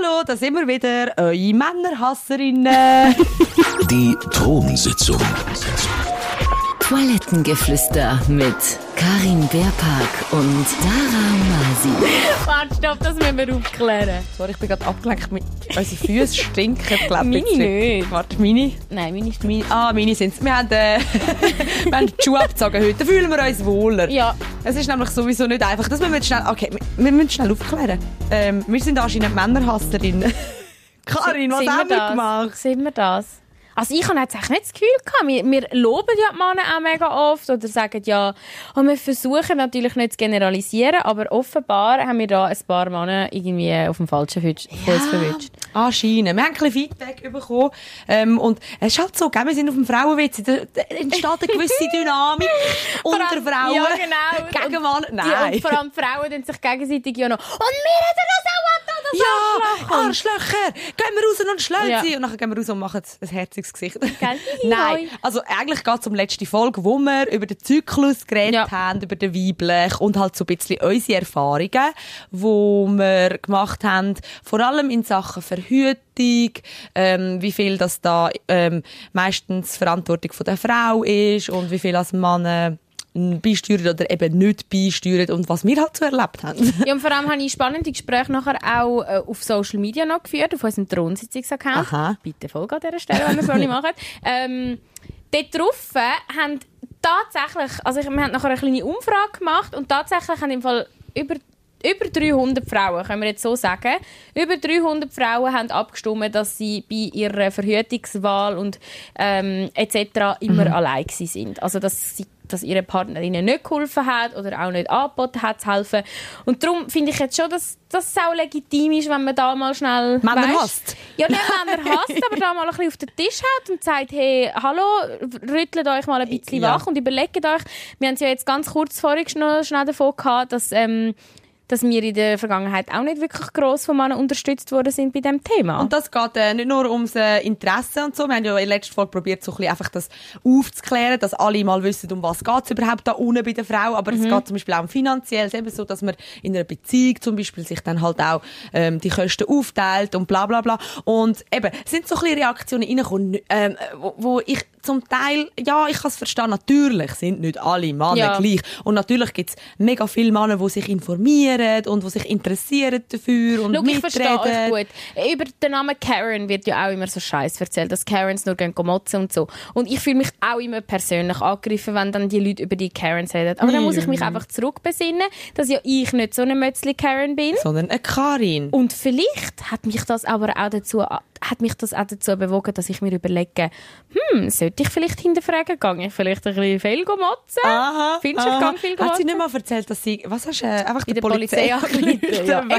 Hallo, da sind wir wieder, eure Männerhasserinnen. Die Thronsitzung. Toilettengeflüster mit Karin Beerpark und Dara Masi. Warte, stopp, das müssen wir aufklären. Sorry, ich bin gerade abgelenkt. mit- Unsere Füße stinken. Ich glaub, Meine nicht. Warte, meine? Nein, meine ist meine ah, meine sind es. Wir haben, äh, wir haben die Schuhe abgezogen heute. Da fühlen wir uns wohler. Ja. Es ist nämlich sowieso nicht einfach. Das müssen wir jetzt schnell, okay, wir, wir müssen schnell aufklären. Ähm, wir sind anscheinend Männerhasserinnen. Karin, was haben wir das? gemacht? Sind wir das? Also ich habe jetzt nicht das Gefühl gehabt. Wir, wir loben ja die Männer auch mega oft oder sagen ja, oh, wir versuchen natürlich nicht zu generalisieren, aber offenbar haben wir da ein paar Männer irgendwie auf dem falschen Fuß Fuß verwünscht. Anscheinend. Wir haben ein bisschen Feedback bekommen. Ähm, und es ist halt so, gell, wir sind auf dem Frauenwitz. Da, entsteht eine gewisse Dynamik unter Frauen. Ja, genau. Gegen Und Männer. Die, Nein. und vor allem die Frauen tun sich gegenseitig ja noch, und wir hätten das auch das ja, Arschloch. Arschlöcher! Gehen wir raus und schlagen Ja. sie! Und nachher gehen wir raus und machen ein herziges Gesicht. Nein, also eigentlich geht es um die letzte Folge, wo wir über den Zyklus geredet Ja. haben, über den weiblich und halt so ein bisschen unsere Erfahrungen, die wir gemacht haben, vor allem in Sachen Verhütung, ähm, wie viel das da ähm, meistens Verantwortung von der Frau ist und wie viel als Mann beisteuert oder eben nicht beisteuert und was wir halt so erlebt haben. Ja, und vor allem habe ich spannende Gespräche nachher auch äh, auf Social Media noch geführt, auf unserem Thronsitzungsaccount. Aha. Bitte folge an dieser Stelle, wenn wir es noch nicht machen. Ähm, dort drauf haben tatsächlich, also ich, wir haben nachher eine kleine Umfrage gemacht und tatsächlich haben im Fall über über 300 Frauen, können wir jetzt so sagen, über 300 Frauen haben abgestimmt, dass sie bei ihrer Verhütungswahl und ähm, etc. immer allein gewesen sind. Also dass sie dass ihre Partner ihnen nicht geholfen hat oder auch nicht angeboten hat zu helfen. Und darum finde ich jetzt schon, dass es auch legitim ist, wenn man da mal schnell Männer weisst- hasst. Ja, nicht Männer hasst, aber da mal ein bisschen auf den Tisch hat und sagt, hey, hallo, rüttelt euch mal ein bisschen Ja. wach und überlegt euch. Wir haben es ja jetzt ganz kurz vorhin noch schnell davon gehabt, dass ähm, dass wir in der Vergangenheit auch nicht wirklich gross von Männern unterstützt worden sind bei diesem Thema. Und das geht äh, nicht nur ums äh, Interesse und so. Wir haben ja in der letzten Folge probiert, so ein bisschen einfach das aufzuklären, dass alle mal wissen, um was geht es überhaupt da unten bei der Frau. Aber es geht zum Beispiel auch um finanziell. eben so, dass man in einer Beziehung zum Beispiel sich dann halt auch ähm, die Kosten aufteilt und bla bla bla. Und eben, sind so ein bisschen Reaktionen reingekommen, ähm, wo, wo ich zum Teil, ja, ich kann es verstehen, natürlich sind nicht alle Männer Ja. gleich. Und natürlich gibt es mega viele Männer, die sich informieren und die sich interessieren dafür und Schau, ich verstehe euch gut. Über den Namen Karen wird ja auch immer so Scheiß erzählt, dass Karens nur gehen motzen und so. Und ich fühle mich auch immer persönlich angegriffen, wenn dann die Leute über die Karens reden. Aber dann muss ich mich einfach zurückbesinnen, dass ja ich nicht so eine Mötzli Karen bin. sondern eine Karin. Und vielleicht hat mich das aber auch dazu, hat mich das auch dazu bewogen, dass ich mir überlege, hm, sollte ich vielleicht hinterfragen, gehe ich vielleicht ein bisschen viel motzen? Aha, Findest du, ich gehe viel Hat sie motzen? nicht mal erzählt, dass sie, was hast du, äh, einfach In der der Polizei angerufen, ja. Eben.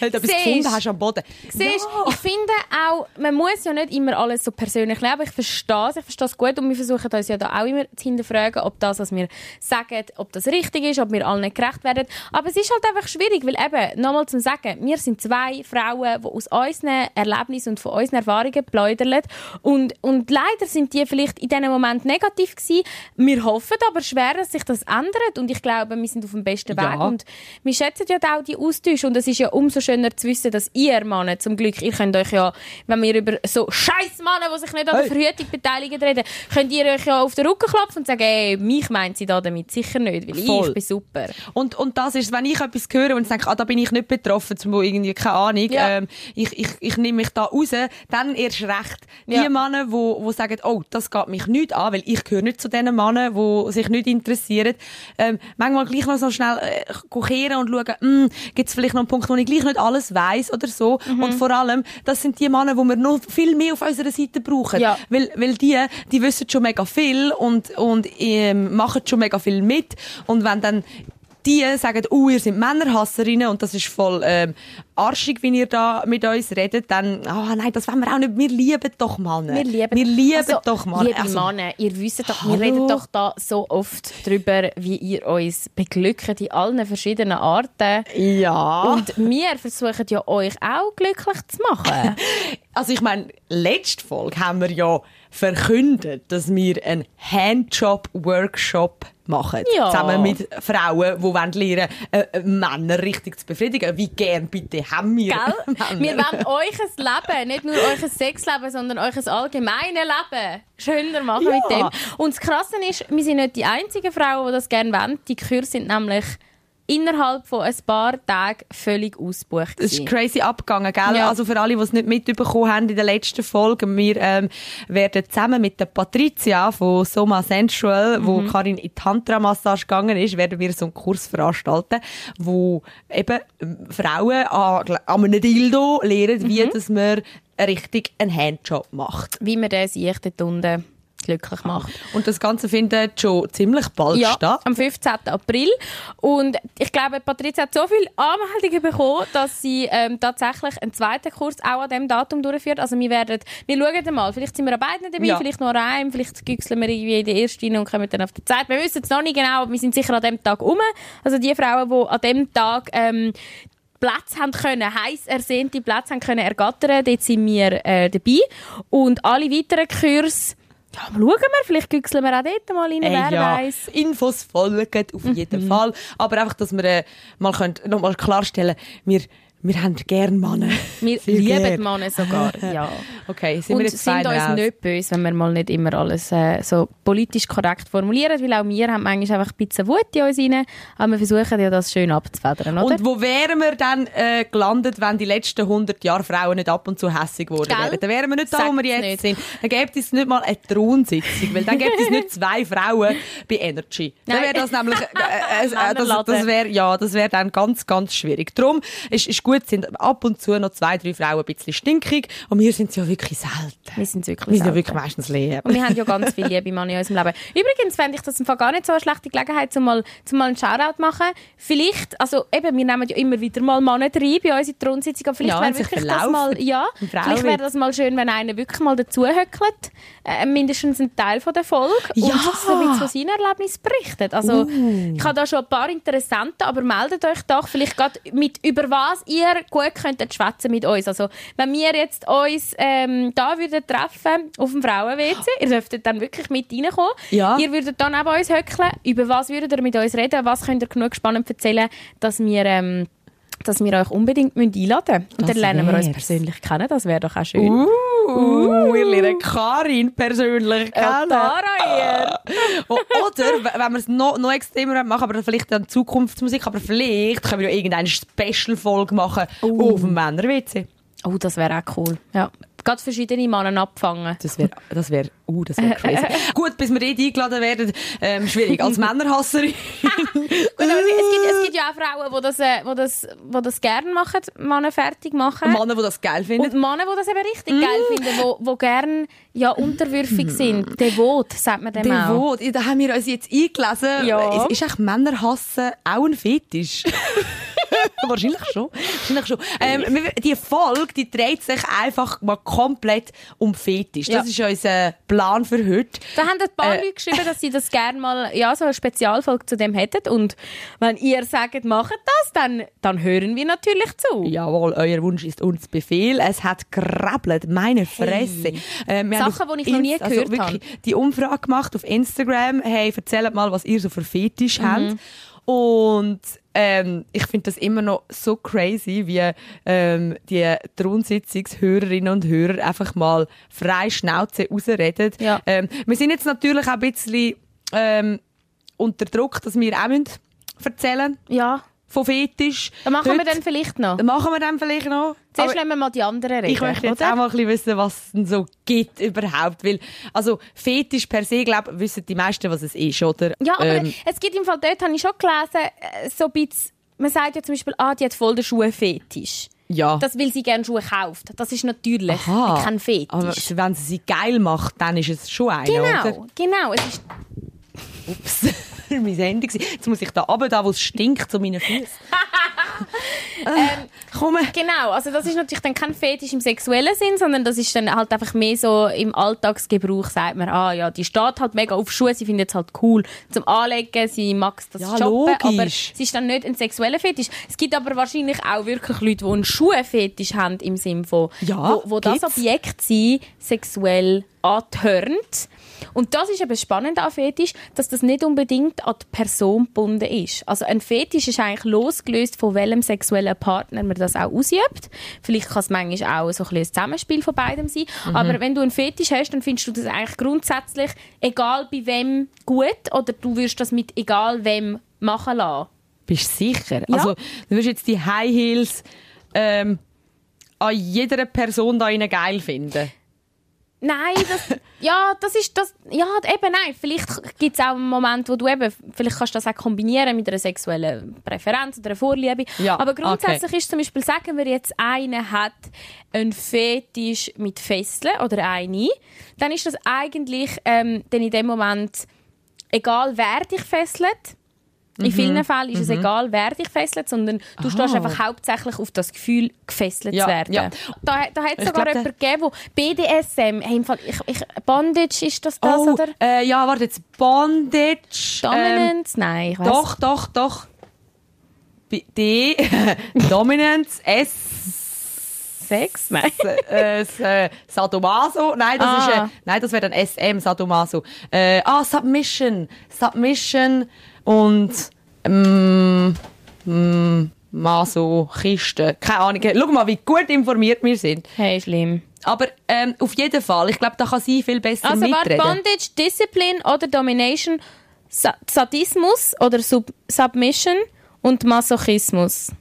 weil du etwas gefunden hast am Boden. Siehst, ich finde auch, man muss ja nicht immer alles so persönlich nehmen, aber ich verstehe es, ich verstehe es gut und wir versuchen uns ja da auch immer zu hinterfragen, ob das, was wir sagen, ob das richtig ist, ob wir allen nicht gerecht werden. Aber es ist halt einfach schwierig, weil eben, nochmal zum Sagen, wir sind zwei Frauen, die aus unseren Erlebnissen und von unseren Erfahrungen plaudern und, und leider sind die vielleicht in diesem Moment negativ gewesen. Wir hoffen aber schwer, dass sich das ändert und ich glaube, wir sind auf dem besten Ja. Weg und wir schätzen ja auch die Austausche und es ist ja umso schöner zu wissen, dass ihr Männer, zum Glück, ihr könnt euch ja, wenn wir über so scheiß Männer, die sich nicht an der. Verhütung beteiligen, reden, könnt ihr euch ja auf den Rücken klopfen und sagen, ey, mich meint sie da damit sicher nicht, weil Voll. ich bin super. Und, und das ist, wenn ich etwas höre und denke, ah, da bin ich nicht betroffen, zum irgendwie, keine Ahnung, Ja. ähm, ich, ich, ich nehme mich da raus, dann erst recht. Die Ja. Männer, wo, wo sagen, oh, das geht mich nicht an, weil ich gehöre nicht zu den Männern, die sich nicht interessieren, ähm, manchmal gleich noch so schnell äh, und schauen, gibt es vielleicht noch einen Punkt, wo ich gleich nicht alles weiß oder so. Mhm. Und vor allem, das sind die Männer, die wir noch viel mehr auf unserer Seite brauchen. Ja. Weil, weil die, die wissen schon mega viel und, und ähm, machen schon mega viel mit. Und wenn dann die sagen, oh, ihr seid Männerhasserinnen und das ist voll ähm, arschig, wenn ihr da mit uns redet, dann, ah nein, das wollen wir auch nicht. Wir lieben doch Männer. Wir lieben, wir lieben also, doch Männer. Liebe Also, Männer, ihr wisst doch, Hallo? wir reden doch da so oft drüber, wie ihr uns beglückt in allen verschiedenen Arten. ja. Und wir versuchen ja euch auch glücklich zu machen. Also ich meine, letzte Folge haben wir ja verkündet, dass wir einen Handjob-Workshop machen. Ja. Zusammen mit Frauen, die lernen äh, äh, Männer richtig zu befriedigen. Wie gern bitte haben wir Gell? Wir wollen euch ein Leben, nicht nur euch ein Sexleben, sondern euch ein allgemeines Leben schöner machen Ja. mit dem. Und das Krasse ist, wir sind nicht die einzigen Frauen, die das gerne wollen. Die Kurs sind nämlich innerhalb von ein paar Tagen völlig ausgebucht. Es ist crazy abgegangen, gell? Ja. Also für alle, die es nicht mitbekommen haben in der letzten Folge, wir ähm, werden zusammen mit der Patricia von Soma Sensual, wo Mhm. Karin in Tantra-Massage gegangen ist, werden wir so einen Kurs veranstalten, wo eben ähm, Frauen an, an einem Dildo lernen, Mhm. wie dass man richtig einen Handjob macht. Wie man den sich dort unten glücklich macht. Und das Ganze findet schon ziemlich bald Ja, statt. am 15. April. Und ich glaube, Patricia hat so viele Anmeldungen bekommen, dass sie ähm, tatsächlich einen zweiten Kurs auch an diesem Datum durchführt. Also wir werden, wir schauen mal, vielleicht sind wir an beiden dabei, Ja. vielleicht nur an einem, vielleicht güchseln wir irgendwie in die erste rein und kommen dann auf die Zeit. Wir wissen es noch nicht genau, aber wir sind sicher an dem Tag um. Also die Frauen, die an dem Tag ähm, Plätze haben können, heiß ersehnte Plätze haben können ergattern, dort sind wir äh, dabei. Und alle weiteren Kurse, ja, mal schauen wir, vielleicht güchseln wir auch dort mal rein, Ey, wer ja, weiß. Infos folgen auf jeden Fall. Aber einfach, dass wir äh, mal können, noch mal klarstellen wir, wir haben gerne Männer. Wir Sehr lieben gern. Männer sogar, ja. Okay, sind Und wir jetzt sind uns raus? nicht böse, wenn wir mal nicht immer alles äh, so politisch korrekt formulieren, weil auch wir haben manchmal einfach ein bisschen Wut in uns rein, aber wir versuchen ja das schön abzufedern, oder? Und wo wären wir dann äh, gelandet, wenn die letzten 100 Jahre Frauen nicht ab und zu hässig geworden Gell? wären? Dann wären wir nicht da, wo wir jetzt nicht. sind. Dann gäbe es nicht mal eine Thronsitzung, weil dann gäbe es nicht zwei Frauen bei Energy. Dann wäre das nämlich, äh, äh, äh, das, das wäre, ja, das wäre dann ganz, ganz schwierig. Darum ist, ist gut, sind ab und zu noch zwei, drei Frauen ein bisschen stinkig und wir sind ja wirklich selten. wir sind wirklich Wir sind ja wirklich meistens leer. Und wir haben ja ganz viele liebe Männer in unserem Leben. Übrigens fände ich das im Fall gar nicht so eine schlechte Gelegenheit, um mal, zum mal einen Shoutout zu machen. Vielleicht, also eben, wir nehmen ja immer wieder mal Männer rein bei uns in die Rundsitzung, aber vielleicht Ja, wäre wirklich das mal, ja, vielleicht wäre das mal schön, wenn einer wirklich mal dazuhöckelt, äh, mindestens ein Teil von der Folge Ja. und so ein bisschen von seinen Erlebnissen berichtet. Also, Uh. ich habe da schon ein paar Interessenten, aber meldet euch doch vielleicht gerade mit, über was ihr gut könntet schwätzen mit uns. Also, wenn wir jetzt uns ähm, da würden treffen auf dem Frauen-WC, ihr dürftet dann wirklich mit reinkommen. Ja. Ihr würdet dann auch bei uns höckeln. Über was würdet ihr mit uns reden? Was könnt ihr genug spannend erzählen, dass wir, ähm, dass wir euch unbedingt einladen müssen? Und Das dann lernen wir uns persönlich kennen. Das wäre doch auch schön. Uh, wir lernen Karin persönlich kennen. O- Oder, wenn wir es noch, noch extremer machen, aber vielleicht dann Zukunftsmusik, aber vielleicht können wir ja irgendeine Special-Folge machen auf dem Männer-WC. Oh, das wäre auch cool. Ja. Gerade verschiedene Männer abfangen. Das wäre, das wäre, uh, das wäre crazy. Gut, bis wir dort eingeladen werden, ähm, schwierig. Als Männerhasserin. Gut, aber es, auch Frauen, die das, äh, die das, die das gerne machen, Männer fertig machen. Männer, die das geil finden. Und Männer, die das eben richtig geil finden, die, die gerne ja, unterwürfig sind. Devot, sagt man dem auch. Devot. Ja, Da haben wir uns jetzt eingelesen. Ja. Ist, ist eigentlich Männerhassen auch ein Fetisch? Wahrscheinlich schon. Wahrscheinlich schon. Ähm, die Folge, die dreht sich einfach mal komplett um Fetisch. Das Ja. ist unser Plan für heute. Da haben ein paar Äh. Leute geschrieben, dass sie das gerne mal, ja, so eine Spezialfolge zu dem hätten. Und wenn ihr sagt, macht das, dann, dann hören wir natürlich zu. Jawohl, euer Wunsch ist uns Befehl. Es hat grabbelt, meine Fresse. Ähm, wir haben Sachen, die ich noch nie Inst- gehört wirklich Die Umfrage gemacht auf Instagram. Hey, erzählt mal, was ihr so für Fetisch Mhm. habt. Und ähm, ich finde das immer noch so crazy, wie ähm, die Thronsitzungshörerinnen und Hörer einfach mal frei Schnauze rausreden. Ja. Ähm, wir sind jetzt natürlich auch ein bisschen ähm, unter Druck, dass wir auch müssen erzählen Ja, von Fetisch. dann machen wir Heute- dann vielleicht noch. Machen wir dann vielleicht noch. Zuerst Aber lassen wir mal die anderen reden. ich möchte jetzt oder? auch mal ein bisschen wissen, was es denn so gibt überhaupt. Weil, also, Fetisch per se, glaube wissen die meisten, was es ist, oder? Ja, aber Ähm, es gibt im Fall, dort habe ich schon gelesen, äh, so ein bisschen, man sagt ja zum Beispiel, ah, die hat voll den Schuhfetisch. ja. Das will sie gerne Schuhe kauft. Das ist natürlich Aha. kein Fetisch. Aber wenn sie sie geil macht, dann ist es schon einer, genau, oder? genau. Es ist, Ups, mein Handy gewesen. Jetzt muss ich da runter, da wo es stinkt, zu meinen Füßen. Ähm, Komm. Genau, also das ist natürlich dann kein Fetisch im sexuellen Sinn, sondern das ist dann halt einfach mehr so im Alltagsgebrauch, sagt man, ah ja, die steht halt mega auf Schuhe, sie findet es halt cool zum Anlegen, sie mag das Ja, shoppen, aber es ist dann nicht ein sexueller Fetisch. Es gibt aber wahrscheinlich auch wirklich Leute, die einen Schuhfetisch haben im Sinne von, Ja, wo, wo das. Objekt sie sexuell antörnt. Und das ist eben spannend an Fetisch, dass das nicht unbedingt an die Person gebunden ist. Also ein Fetisch ist eigentlich losgelöst von welchem sexuellen Partner man das auch ausübt. Vielleicht kann es manchmal auch so ein, ein Zusammenspiel von beidem sein. Mhm. Aber wenn du einen Fetisch hast, dann findest du das eigentlich grundsätzlich egal bei wem gut oder du wirst das mit egal wem machen lassen. Bist du sicher? Ja. Also, du wirst jetzt die High Heels ähm, an jeder Person da geil finden. Nein, das, ja, das ist das, ja, eben nein. Vielleicht gibt es auch einen Moment, wo du eben, vielleicht kannst du das auch kombinieren mit einer sexuellen Präferenz oder einer Vorliebe. Ja, Aber grundsätzlich ist zum Beispiel, sagen wir jetzt, einer hat einen Fetisch mit Fesseln oder eine, dann ist das eigentlich ähm, dann in dem Moment egal, wer dich fesselt. In vielen Fällen ist es egal, wer dich fesselt, sondern du stehst Ah. einfach hauptsächlich auf das Gefühl, gefesselt Ja, zu werden. ja. Da, da hat es sogar glaub, jemanden gegeben, wo BDSM, hey, im Fall, ich, ich, Bondage ist das das, oh, oder? Äh, ja, warte jetzt. Bondage. Ähm, Dominance? Nein, ich weiss. doch, doch, doch. D. Dominance. S. Sex? Nein. äh, s- äh, Sadomaso. Nein, das Ah. ist, äh, nein, das wäre dann SM, Sadomaso. Äh, ah, Submission. Submission und, ähm, mm, Masochisten. Keine Ahnung. Schau mal, wie gut informiert wir sind. Hey, schlimm. Aber ähm, auf jeden Fall, ich glaube, da kann sie viel besser Also mitreden. Bondage, Discipline oder Domination, Sa Sadismus oder Sub Submission und Masochismus.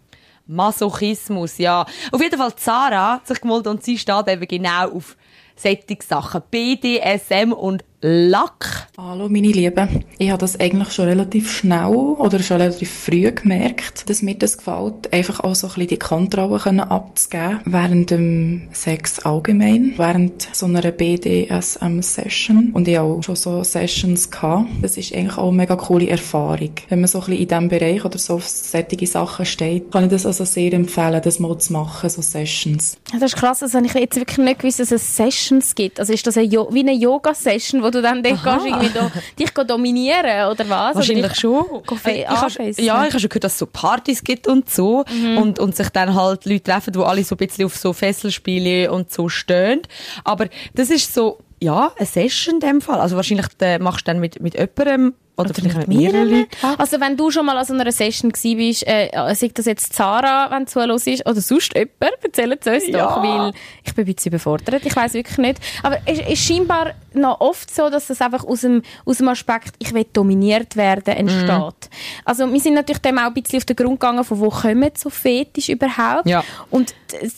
Masochismus, ja. Auf jeden Fall, Zara hat sich gemolden und sie steht eben genau auf solche Sachen. BDSM und Lack. Hallo meine Lieben, ich habe das eigentlich schon relativ schnell oder schon relativ früh gemerkt, dass mir das gefällt, einfach auch so ein bisschen die Kontrolle können abzugeben während dem Sex allgemein, während so einer BDSM-Session und ich auch schon so Sessions gehabt. Das ist eigentlich auch eine mega coole Erfahrung. Wenn man so ein bisschen in diesem Bereich oder so auf solche Sachen steht, kann ich das also sehr empfehlen, das mal zu machen, so Sessions. Das ist krass, habe ich jetzt wirklich nicht gewusst, dass es Sessions gibt. Also ist das eine jo wie eine Yoga-Session, wo du dann dort gehst, irgendwie do dich dominieren oder was? Wahrscheinlich oder schon. Äh, ich habe, ja, ich habe schon gehört, dass es so Partys gibt und so. Und, und sich dann halt Leute treffen, die alle so ein bisschen auf so Fesselspiele und so stehen. Aber das ist so, ja, eine Session in dem Fall. Also wahrscheinlich äh, machst du dann mit, mit jemandem oder, vielleicht mit mehreren Leuten. Also wenn du schon mal an so einer Session gewesen bist, äh, sei das jetzt Zara, wenn du los ist, oder sonst jemand, erzähl es uns Ja. doch, weil ich bin ein bisschen überfordert, ich weiß wirklich nicht. Aber es ist scheinbar noch oft so, dass das einfach aus dem, aus dem Aspekt, ich will dominiert werden, entsteht. Mhm. Also wir sind natürlich dem auch ein bisschen auf den Grund gegangen, von wo kommen so Fetisch überhaupt. Ja. Und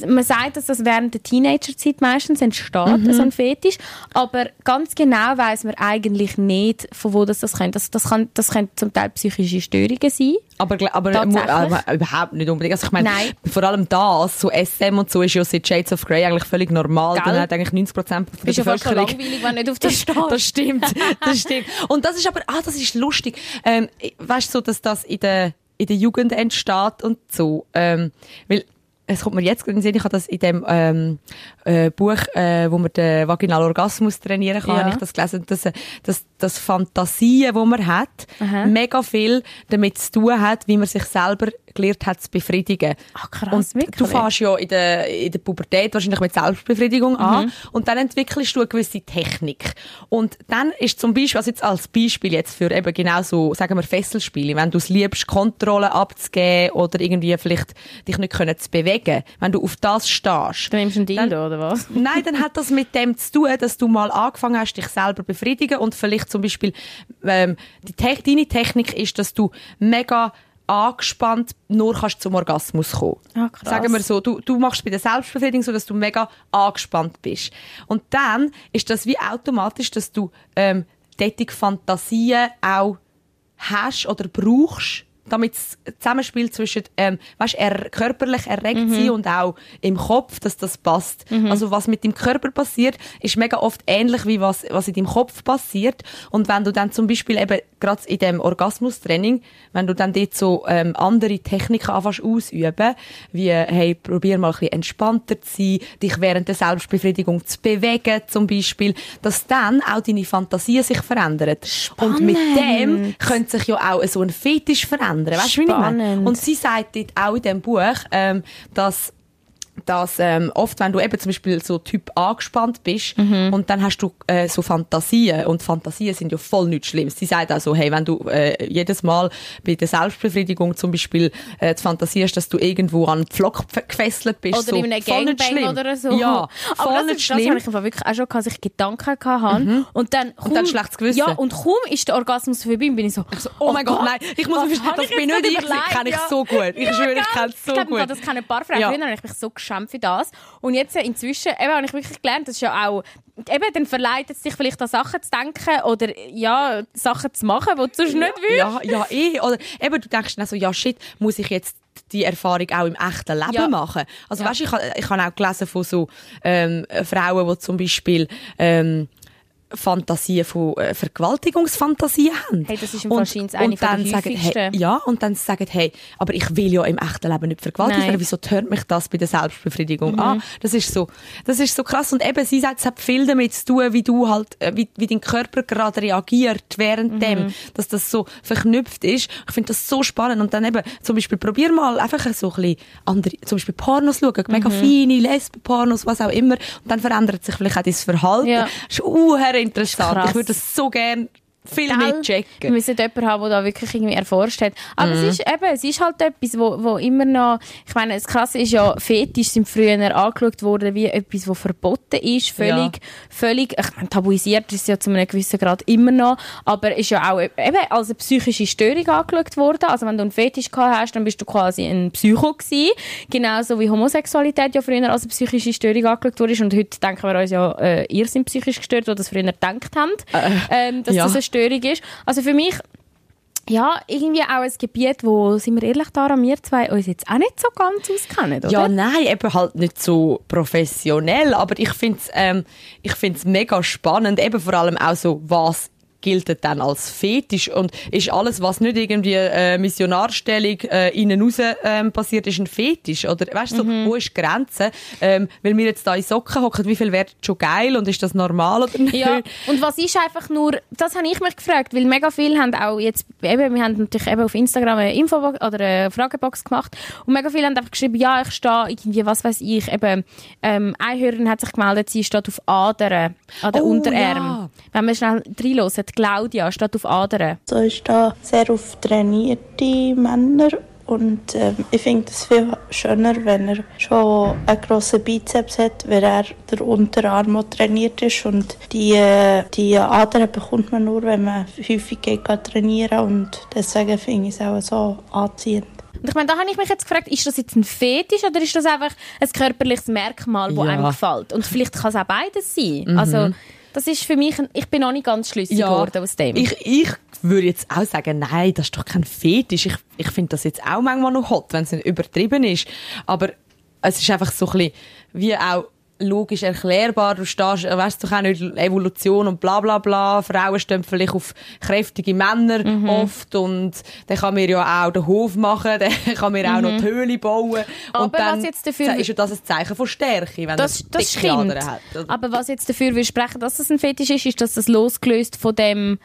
man sagt, dass das während der Teenagerzeit meistens entsteht, Mhm. so ein Fetisch. Aber ganz genau weiß man eigentlich nicht, von wo das, das kommt. Das, das, kann, das können zum Teil psychische Störungen sein. Aber, aber, Tatsächlich? aber überhaupt nicht unbedingt. Also ich meine, Nein. vor allem das, so SM und so, ist ja seit Shades of Grey eigentlich völlig normal. Gell? Dann hat eigentlich 90 Prozent der Ist ja fast schon Bevölkerung... langweilig, wenn nicht auf das steht. Das stimmt, das stimmt. Und das ist aber, ah, das ist lustig. Ähm, weißt du, so, dass das in der, in der Jugend entsteht und so. Ähm, weil, es kommt mir jetzt in den Sinn, ich habe das in dem ähm, äh, Buch, äh, wo man den vaginalen Orgasmus trainieren kann, Ja. habe ich das gelesen, dass, äh, dass, dass Fantasien, die man hat, Aha. mega viel damit zu tun hat, wie man sich selber gelernt hat zu befriedigen. Ach, krass, und wirklich? du fährst ja in der, in der Pubertät wahrscheinlich mit Selbstbefriedigung Mhm. an und dann entwickelst du eine gewisse Technik. Und dann ist zum Beispiel, also jetzt als Beispiel jetzt für eben genau so, sagen wir Fesselspiele, wenn du es liebst, Kontrolle abzugeben oder irgendwie vielleicht dich nicht können zu bewegen, wenn du auf das stehst. Dann nimmst du einen Dildo, oder was? Nein, dann hat das mit dem zu tun, dass du mal angefangen hast, dich selber befriedigen und vielleicht zum Beispiel ähm, die Te deine Technik ist, dass du mega angespannt nur kannst zum Orgasmus kommen. Ah, krass. Sagen wir so, du, du machst bei der Selbstbefriedigung so, dass du mega angespannt bist. Und dann ist das wie automatisch, dass du ähm, tätig Fantasien auch hast oder brauchst, damit das Zusammenspiel zwischen, ähm, weißt, er, körperlich erregt Mhm. sein und auch im Kopf, dass das passt. Also was mit dem Körper passiert, ist mega oft ähnlich wie was, was in deinem Kopf passiert. Und wenn du dann zum Beispiel eben gerade in dem Orgasmustraining, wenn du dann dort so ähm, andere Techniken anfängst ausüben, wie, hey, probier mal ein bisschen entspannter zu sein, dich während der Selbstbefriedigung zu bewegen zum Beispiel, dass dann auch deine Fantasie sich verändert. Und mit dem könnte sich ja auch so ein Fetisch verändern. Weißt ich meine? Spannend. Und sie sagt dort auch in dem Buch, ähm, dass dass ähm, oft, wenn du eben zum Beispiel so Typ angespannt bist Mhm. und dann hast du äh, so Fantasien und Fantasien sind ja voll nichts Schlimmes. Sie sagt auch so, hey, wenn du äh, jedes Mal bei der Selbstbefriedigung zum Beispiel äh, die Fantasie hast, dass du irgendwo an einen Pflock gefesselt bist, Oder so, in einem Gangbang schlimm. oder so. Ja, voll aber das, nicht ist, das schlimm. habe ich einfach wirklich auch schon gehabt, dass ich Gedanken hatte. Und dann, kaum, dann schlechtes Gewissen. Ja, und kaum ist der Orgasmus vorbei, bin ich so, oh, mein Gott, Gott, nein, ich muss verstehen, das ich bin nicht ich, das kenne ich so gut. Ich schwöre, ich kenne es so ich glaube, gut. das kennen ein paar Frauen. Ja. Habe ich mich so geschämt für das. Und jetzt inzwischen eben, habe ich wirklich gelernt, das ist ja auch, eben, dann verleitet es dich vielleicht an Sachen zu denken oder ja, Sachen zu machen, die du sonst nicht willst. Ja, ja, eh. Oder eben, du denkst dann so, ja, shit, muss ich jetzt die Erfahrung auch im echten Leben Ja. machen? Also, Ja. weißt ich, ich habe auch gelesen von so ähm, Frauen, die zum Beispiel ähm, Fantasien von äh, Vergewaltigungsfantasien haben. Hey, das ist im Fall scheint's eine von dann sagen, hey. Ja, und dann sagen, hey, aber ich will ja im echten Leben nicht vergewaltigt werden. Wieso hört mich das bei der Selbstbefriedigung Mhm. an? Das ist so, das ist so krass. Und eben, sie sagt, es hat viel damit zu tun, wie du halt, äh, wie, wie dein Körper gerade reagiert während Mhm. dem, dass das so verknüpft ist. Ich finde das so spannend. Und dann eben, zum Beispiel, probier mal einfach so ein bisschen andere, zum Beispiel Pornos schauen, mega Mhm. feine Lesben-Pornos, was auch immer. Und dann verändert sich vielleicht auch dein Verhalten. Ja. Das ist interessant. krass. Ich würde das so gerne viel Gell? mehr Wir müssen jemanden haben, der da wirklich irgendwie erforscht hat. Aber Mhm. es ist eben, es ist halt etwas, wo, wo immer noch, ich meine, das Krasse ist ja, Fetisch sind früher angeschaut worden wie etwas, was verboten ist, völlig, völlig, ich meine, tabuisiert ist es ja zu einem gewissen Grad immer noch, aber ist ja auch eben als eine psychische Störung angeschaut worden. Also wenn du einen Fetisch gehabt hast, dann bist du quasi ein Psycho gewesen. Genauso wie Homosexualität ja früher als eine psychische Störung angeschaut wurde. Und heute denken wir uns ja, äh, ihr seid psychisch gestört, die das früher gedacht haben, ähm, dass ja. das eine Störung ist. Also für mich, ja, irgendwie auch ein Gebiet, wo, sind wir ehrlich, daran wir zwei uns jetzt auch nicht so ganz auskennen, oder? Ja, nein, eben halt nicht so professionell, aber ich finde es ähm, mega spannend, eben vor allem auch so, was gilt dann als Fetisch und ist alles, was nicht irgendwie äh, Missionarstellung äh, innen raus ähm, passiert, ist ein Fetisch oder weißt du, so, Mhm. wo ist die Grenze? Ähm, weil wir jetzt da in Socken hocken, wie viel wäre schon geil und ist das normal oder nicht? Ja, und was ist einfach nur, das habe ich mich gefragt, weil mega viele haben auch jetzt, eben, wir haben natürlich eben auf Instagram eine Info oder eine Fragebox gemacht und mega viele haben einfach geschrieben, ja, ich stehe irgendwie, was weiß ich, eben, ähm, eine Hörerin hat sich gemeldet, sie steht auf Adern, an den Oh, Unterarm. ja. Wenn wir schnell reinhören, Claudia steht auf Adern. So ist da sehr auf trainierte Männer und ähm, ich finde es viel schöner, wenn er schon einen grossen Bizeps hat, wenn er der Unterarm auch trainiert ist und die, äh, die Adern bekommt man nur, wenn man häufig geht trainieren und deswegen finde ich es auch so anziehend. Und ich meine, da habe ich mich jetzt gefragt, ist das jetzt ein Fetisch oder ist das einfach ein körperliches Merkmal, das Ja. einem gefällt? Und vielleicht kann es auch beides sein. Mhm. Also, das ist für mich, ein, ich bin noch nicht ganz schlüssig geworden aus dem. Ich, ich würde jetzt auch sagen, nein, das ist doch kein Fetisch. Ich, ich finde das jetzt auch manchmal noch hot, wenn es nicht übertrieben ist. Aber es ist einfach so ein bisschen, wie auch logisch erklärbar. Du stehst, äh, weißt du, auch nicht Evolution und bla bla bla. Frauen stehen vielleicht auf kräftige Männer Mhm. oft und dann kann man ja auch den Hof machen, dann kann man auch noch die Höhle bauen. Mhm. Aber und dann was jetzt dafür- ist ja das ein Zeichen von Stärke, wenn Das, das stimmt. Hat. Aber was jetzt dafür will sprechen, dass das ein Fetisch ist, ist, dass das losgelöst von dem,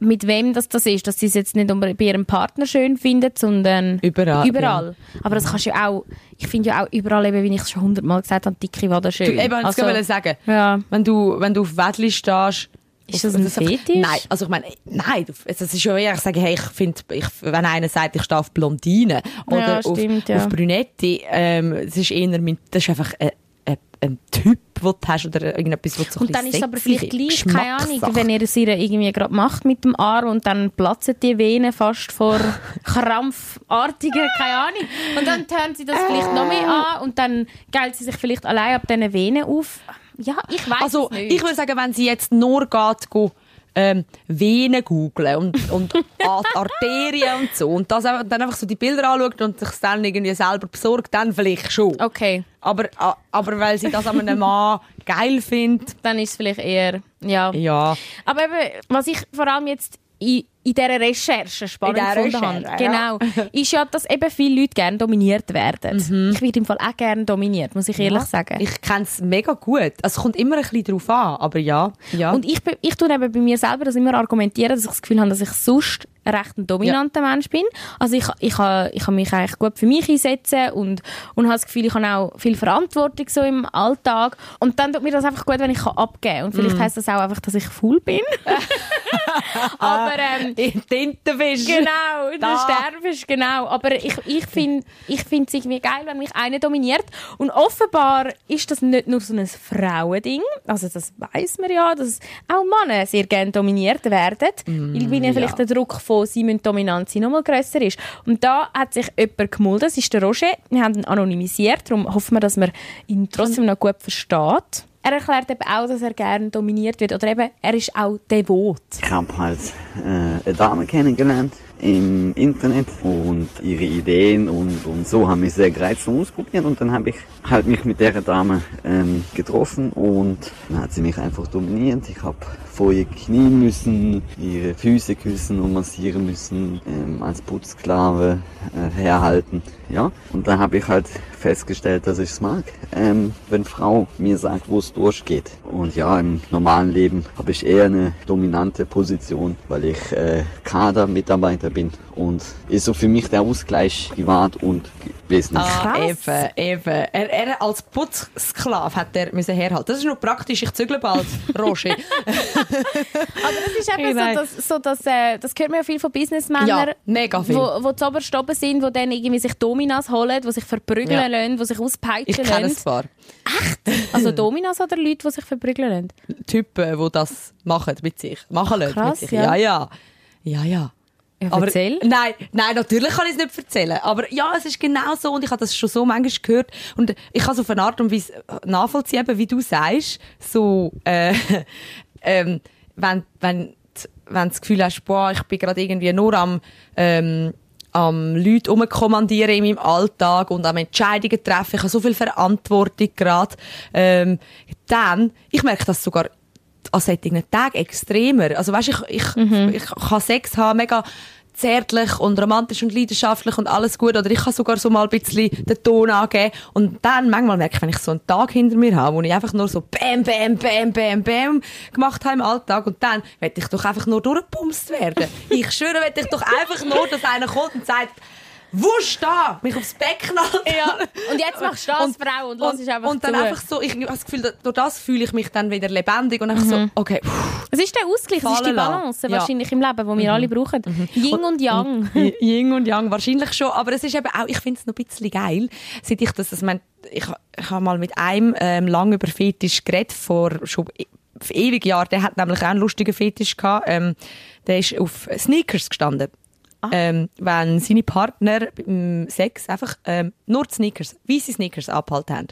mit wem das, das ist. Dass sie es jetzt nicht bei ihrem Partner schön findet, sondern Überall, überall. Aber das kannst du ja auch, ich finde ja auch überall, eben, wie ich es schon hundertmal gesagt habe, dicke Waden schön. Du, eben, ich Also, wollte sagen, ja. wenn du, wenn du auf Wettli stehst, Ist auf- das ein einfach- Fetisch? Nein, also ich meine, nein, es ist ja eher, ich sage, hey, ich finde, ich, wenn einer sagt, ich stehe auf Blondine oder auf, stimmt, ja. auf Brünette, ähm, es ist eher, mein, das ist einfach ein, ein, ein Typ, den du hast oder irgendetwas, was so Und dann ist es aber vielleicht gleich, keine Ahnung, wenn ihr es ihr irgendwie gerade macht mit dem Arm und dann platzen die Venen fast vor krampfartigen, keine Ahnung. Und dann turnt sie das vielleicht noch mehr an und dann geilt sie sich vielleicht allein ab diesen Venen auf. Ja, ich weiß Also, es nicht. ich würde sagen, wenn sie jetzt nur geht, go, ähm, Venen googlen und, und Ar- Arterien und so. Und das, dann einfach so die Bilder anschaut und sich dann irgendwie selber besorgt, dann vielleicht schon. Okay, Aber, aber weil sie das an einem Mann geil findet, dann ist es vielleicht eher, ja. ja. Aber eben, was ich vor allem jetzt in, in dieser Recherche spannend In dieser gefunden habe, Recherche, ja. genau, ist ja, dass eben viele Leute gerne dominiert werden. Ich werde im Fall auch gerne dominiert, muss ich ehrlich sagen. Mhm. Ich kenne es mega gut. Also, es kommt immer ein bisschen drauf an, aber ja. ja. Und ich, ich tue eben bei mir selber das immer argumentieren, dass ich das Gefühl habe, dass ich sonst ein recht ein dominanter Mensch bin. Also ich, ich, ha- ich kann mich eigentlich gut für mich einsetzen und, und habe das Gefühl, ich habe auch viel Verantwortung so im Alltag. Und dann tut mir das einfach gut, wenn ich kann abgeben kann. Und Mhm. vielleicht heisst das auch einfach, dass ich faul bin. Aber ähm, die Tintenfisch. Genau, der Da. Sternfisch, genau. Aber ich, ich finde ich finde es irgendwie geil, wenn mich einer dominiert. Und offenbar ist das nicht nur so ein Frauending. Also das weiß man ja, dass auch Männer sehr gerne dominiert werden. weil bei ihnen vielleicht der Druck von «sie müssen dominant sein» nochmal grösser ist. Und da hat sich jemand gemulden, das ist der Roger. Wir haben ihn anonymisiert, darum hoffen wir, dass man ihn trotzdem noch gut versteht. Er erklärt eben auch, dass er gerne dominiert wird. Oder eben, er ist auch devot. Ich habe halt äh, eine Dame kennengelernt im Internet und ihre Ideen und, und so haben mich sehr gereizt zum Ausprobieren und dann habe ich halt mich mit der Dame ähm, getroffen und dann hat sie mich einfach dominiert. Ich habe vor ihr knien müssen, ihre Füße küssen und massieren müssen, ähm, als Putzsklave äh, herhalten. Ja, und dann habe ich halt festgestellt, dass ich es mag, ähm, wenn Frau mir sagt, wo es durchgeht. Und ja, im normalen Leben habe ich eher eine dominante Position, weil ich äh, Kadermitarbeiter bin und ist so für mich der Ausgleich privat und wesentlich. Ah, Krass. eben, eben. Er, er als Putzsklave hat er müssen herhalten. Das ist noch praktisch. Ich zügle bald, Roger. Aber das ist eben so, dass, so dass, äh, das hört man ja viel von Businessmännern, Ja, mega viel. wo, wo zu oberst oben sind, die dann irgendwie sich Dominas holen, die sich verprügeln Ja. lassen, die sich auspeitschen Ich kenne es lassen. zwar. Also Dominas oder Leute, die sich verprügeln lassen? Typen, die das machen mit sich. Machen lassen Krass, mit sich. ja. Ja, ja. Ja, ja. Ja, Aber, erzähl. Nein, nein, natürlich kann ich es nicht erzählen. Aber ja, es ist genau so und ich habe das schon so manchmal gehört und ich kann es auf eine Art und Weise nachvollziehen, wie du sagst, so, äh, ähm, wenn, wenn, wenn du das Gefühl hast, boah, ich bin gerade irgendwie nur am, ähm, am Leute umkommandieren in meinem Alltag und am Entscheidungen treffen, ich habe so viel Verantwortung gerade, ähm, dann, ich merke das sogar an solchen Tagen extremer. Also weißt, ich, ich, ich kann Sex haben, mega zärtlich und romantisch und leidenschaftlich und alles gut. Oder ich kann sogar so mal ein bisschen den Ton angeben. Und dann manchmal merke ich, wenn ich so einen Tag hinter mir habe, wo ich einfach nur so Bam, Bam, Bam, Bam, Bam gemacht habe im Alltag und dann werde ich doch einfach nur durchgepumst werden. ich schwöre, werde ich doch einfach nur, dass einer kommt und sagt, wusch da, mich aufs Beck knallt. Ja. Und jetzt machst du das, Und- Frau, und lass einfach und dann zu. einfach so, ich habe das Gefühl, durch das fühle ich mich dann wieder lebendig und einfach so, okay, pff, Es ist der Ausgleich, es ist die. Balance Ja. Mhm. wahrscheinlich im Leben, die wir alle brauchen. Yin und Yang. Yin und Yang, wahrscheinlich schon. Aber es ist eben auch, ich finde es noch ein bisschen geil, seit ich das, also, ich, mein, ich, ich habe mal mit einem ähm, lang über Fetisch geredet, vor schon e- ewig Jahren. Der hat nämlich auch einen lustigen Fetisch gehabt. Ähm, der ist auf Sneakers gestanden. Ähm, wenn seine Partner beim Sex einfach ähm, nur die Sneakers, weiße Sneakers abgehalten haben.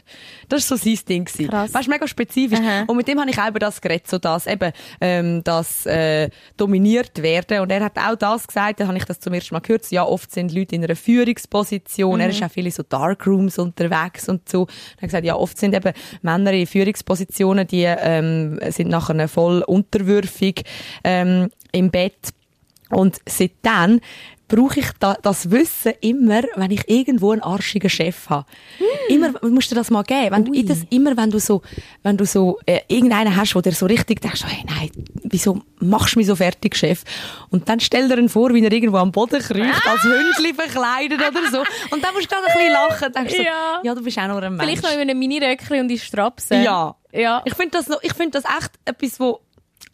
Das war so sein Ding. gewesen. Krass. Weißt mega spezifisch. Aha. Und mit dem habe ich auch über das geredet, so dass eben ähm, das äh, dominiert werden. Und er hat auch das gesagt, da habe ich das zum ersten Mal gehört, ja, oft sind Leute in einer Führungsposition, er ist auch viele so Darkrooms unterwegs und so. Er hat gesagt, ja, oft sind eben Männer in Führungspositionen, die ähm, sind nachher voll unterwürfig ähm, im Bett. Und seitdem brauche ich da, das Wissen immer, wenn ich irgendwo einen arschigen Chef habe. Immer, musst du das mal geben. Wenn du das, immer, wenn du so, wenn du so, äh, irgendeinen hast, wo dir so richtig denkst, hey, nein, wieso machst du mich so fertig, Chef? Und dann stell dir ihn vor, wie er irgendwo am Boden kriecht, als Hündchen verkleidet oder so. Und dann musst du gerade ein bisschen lachen. Denkst so, Ja. ja, du bist auch nur ein Mensch. Vielleicht noch in einem Miniröckchen und in Strapsen. Ja. Ja. Ich finde das, noch- ich finde das echt etwas, wo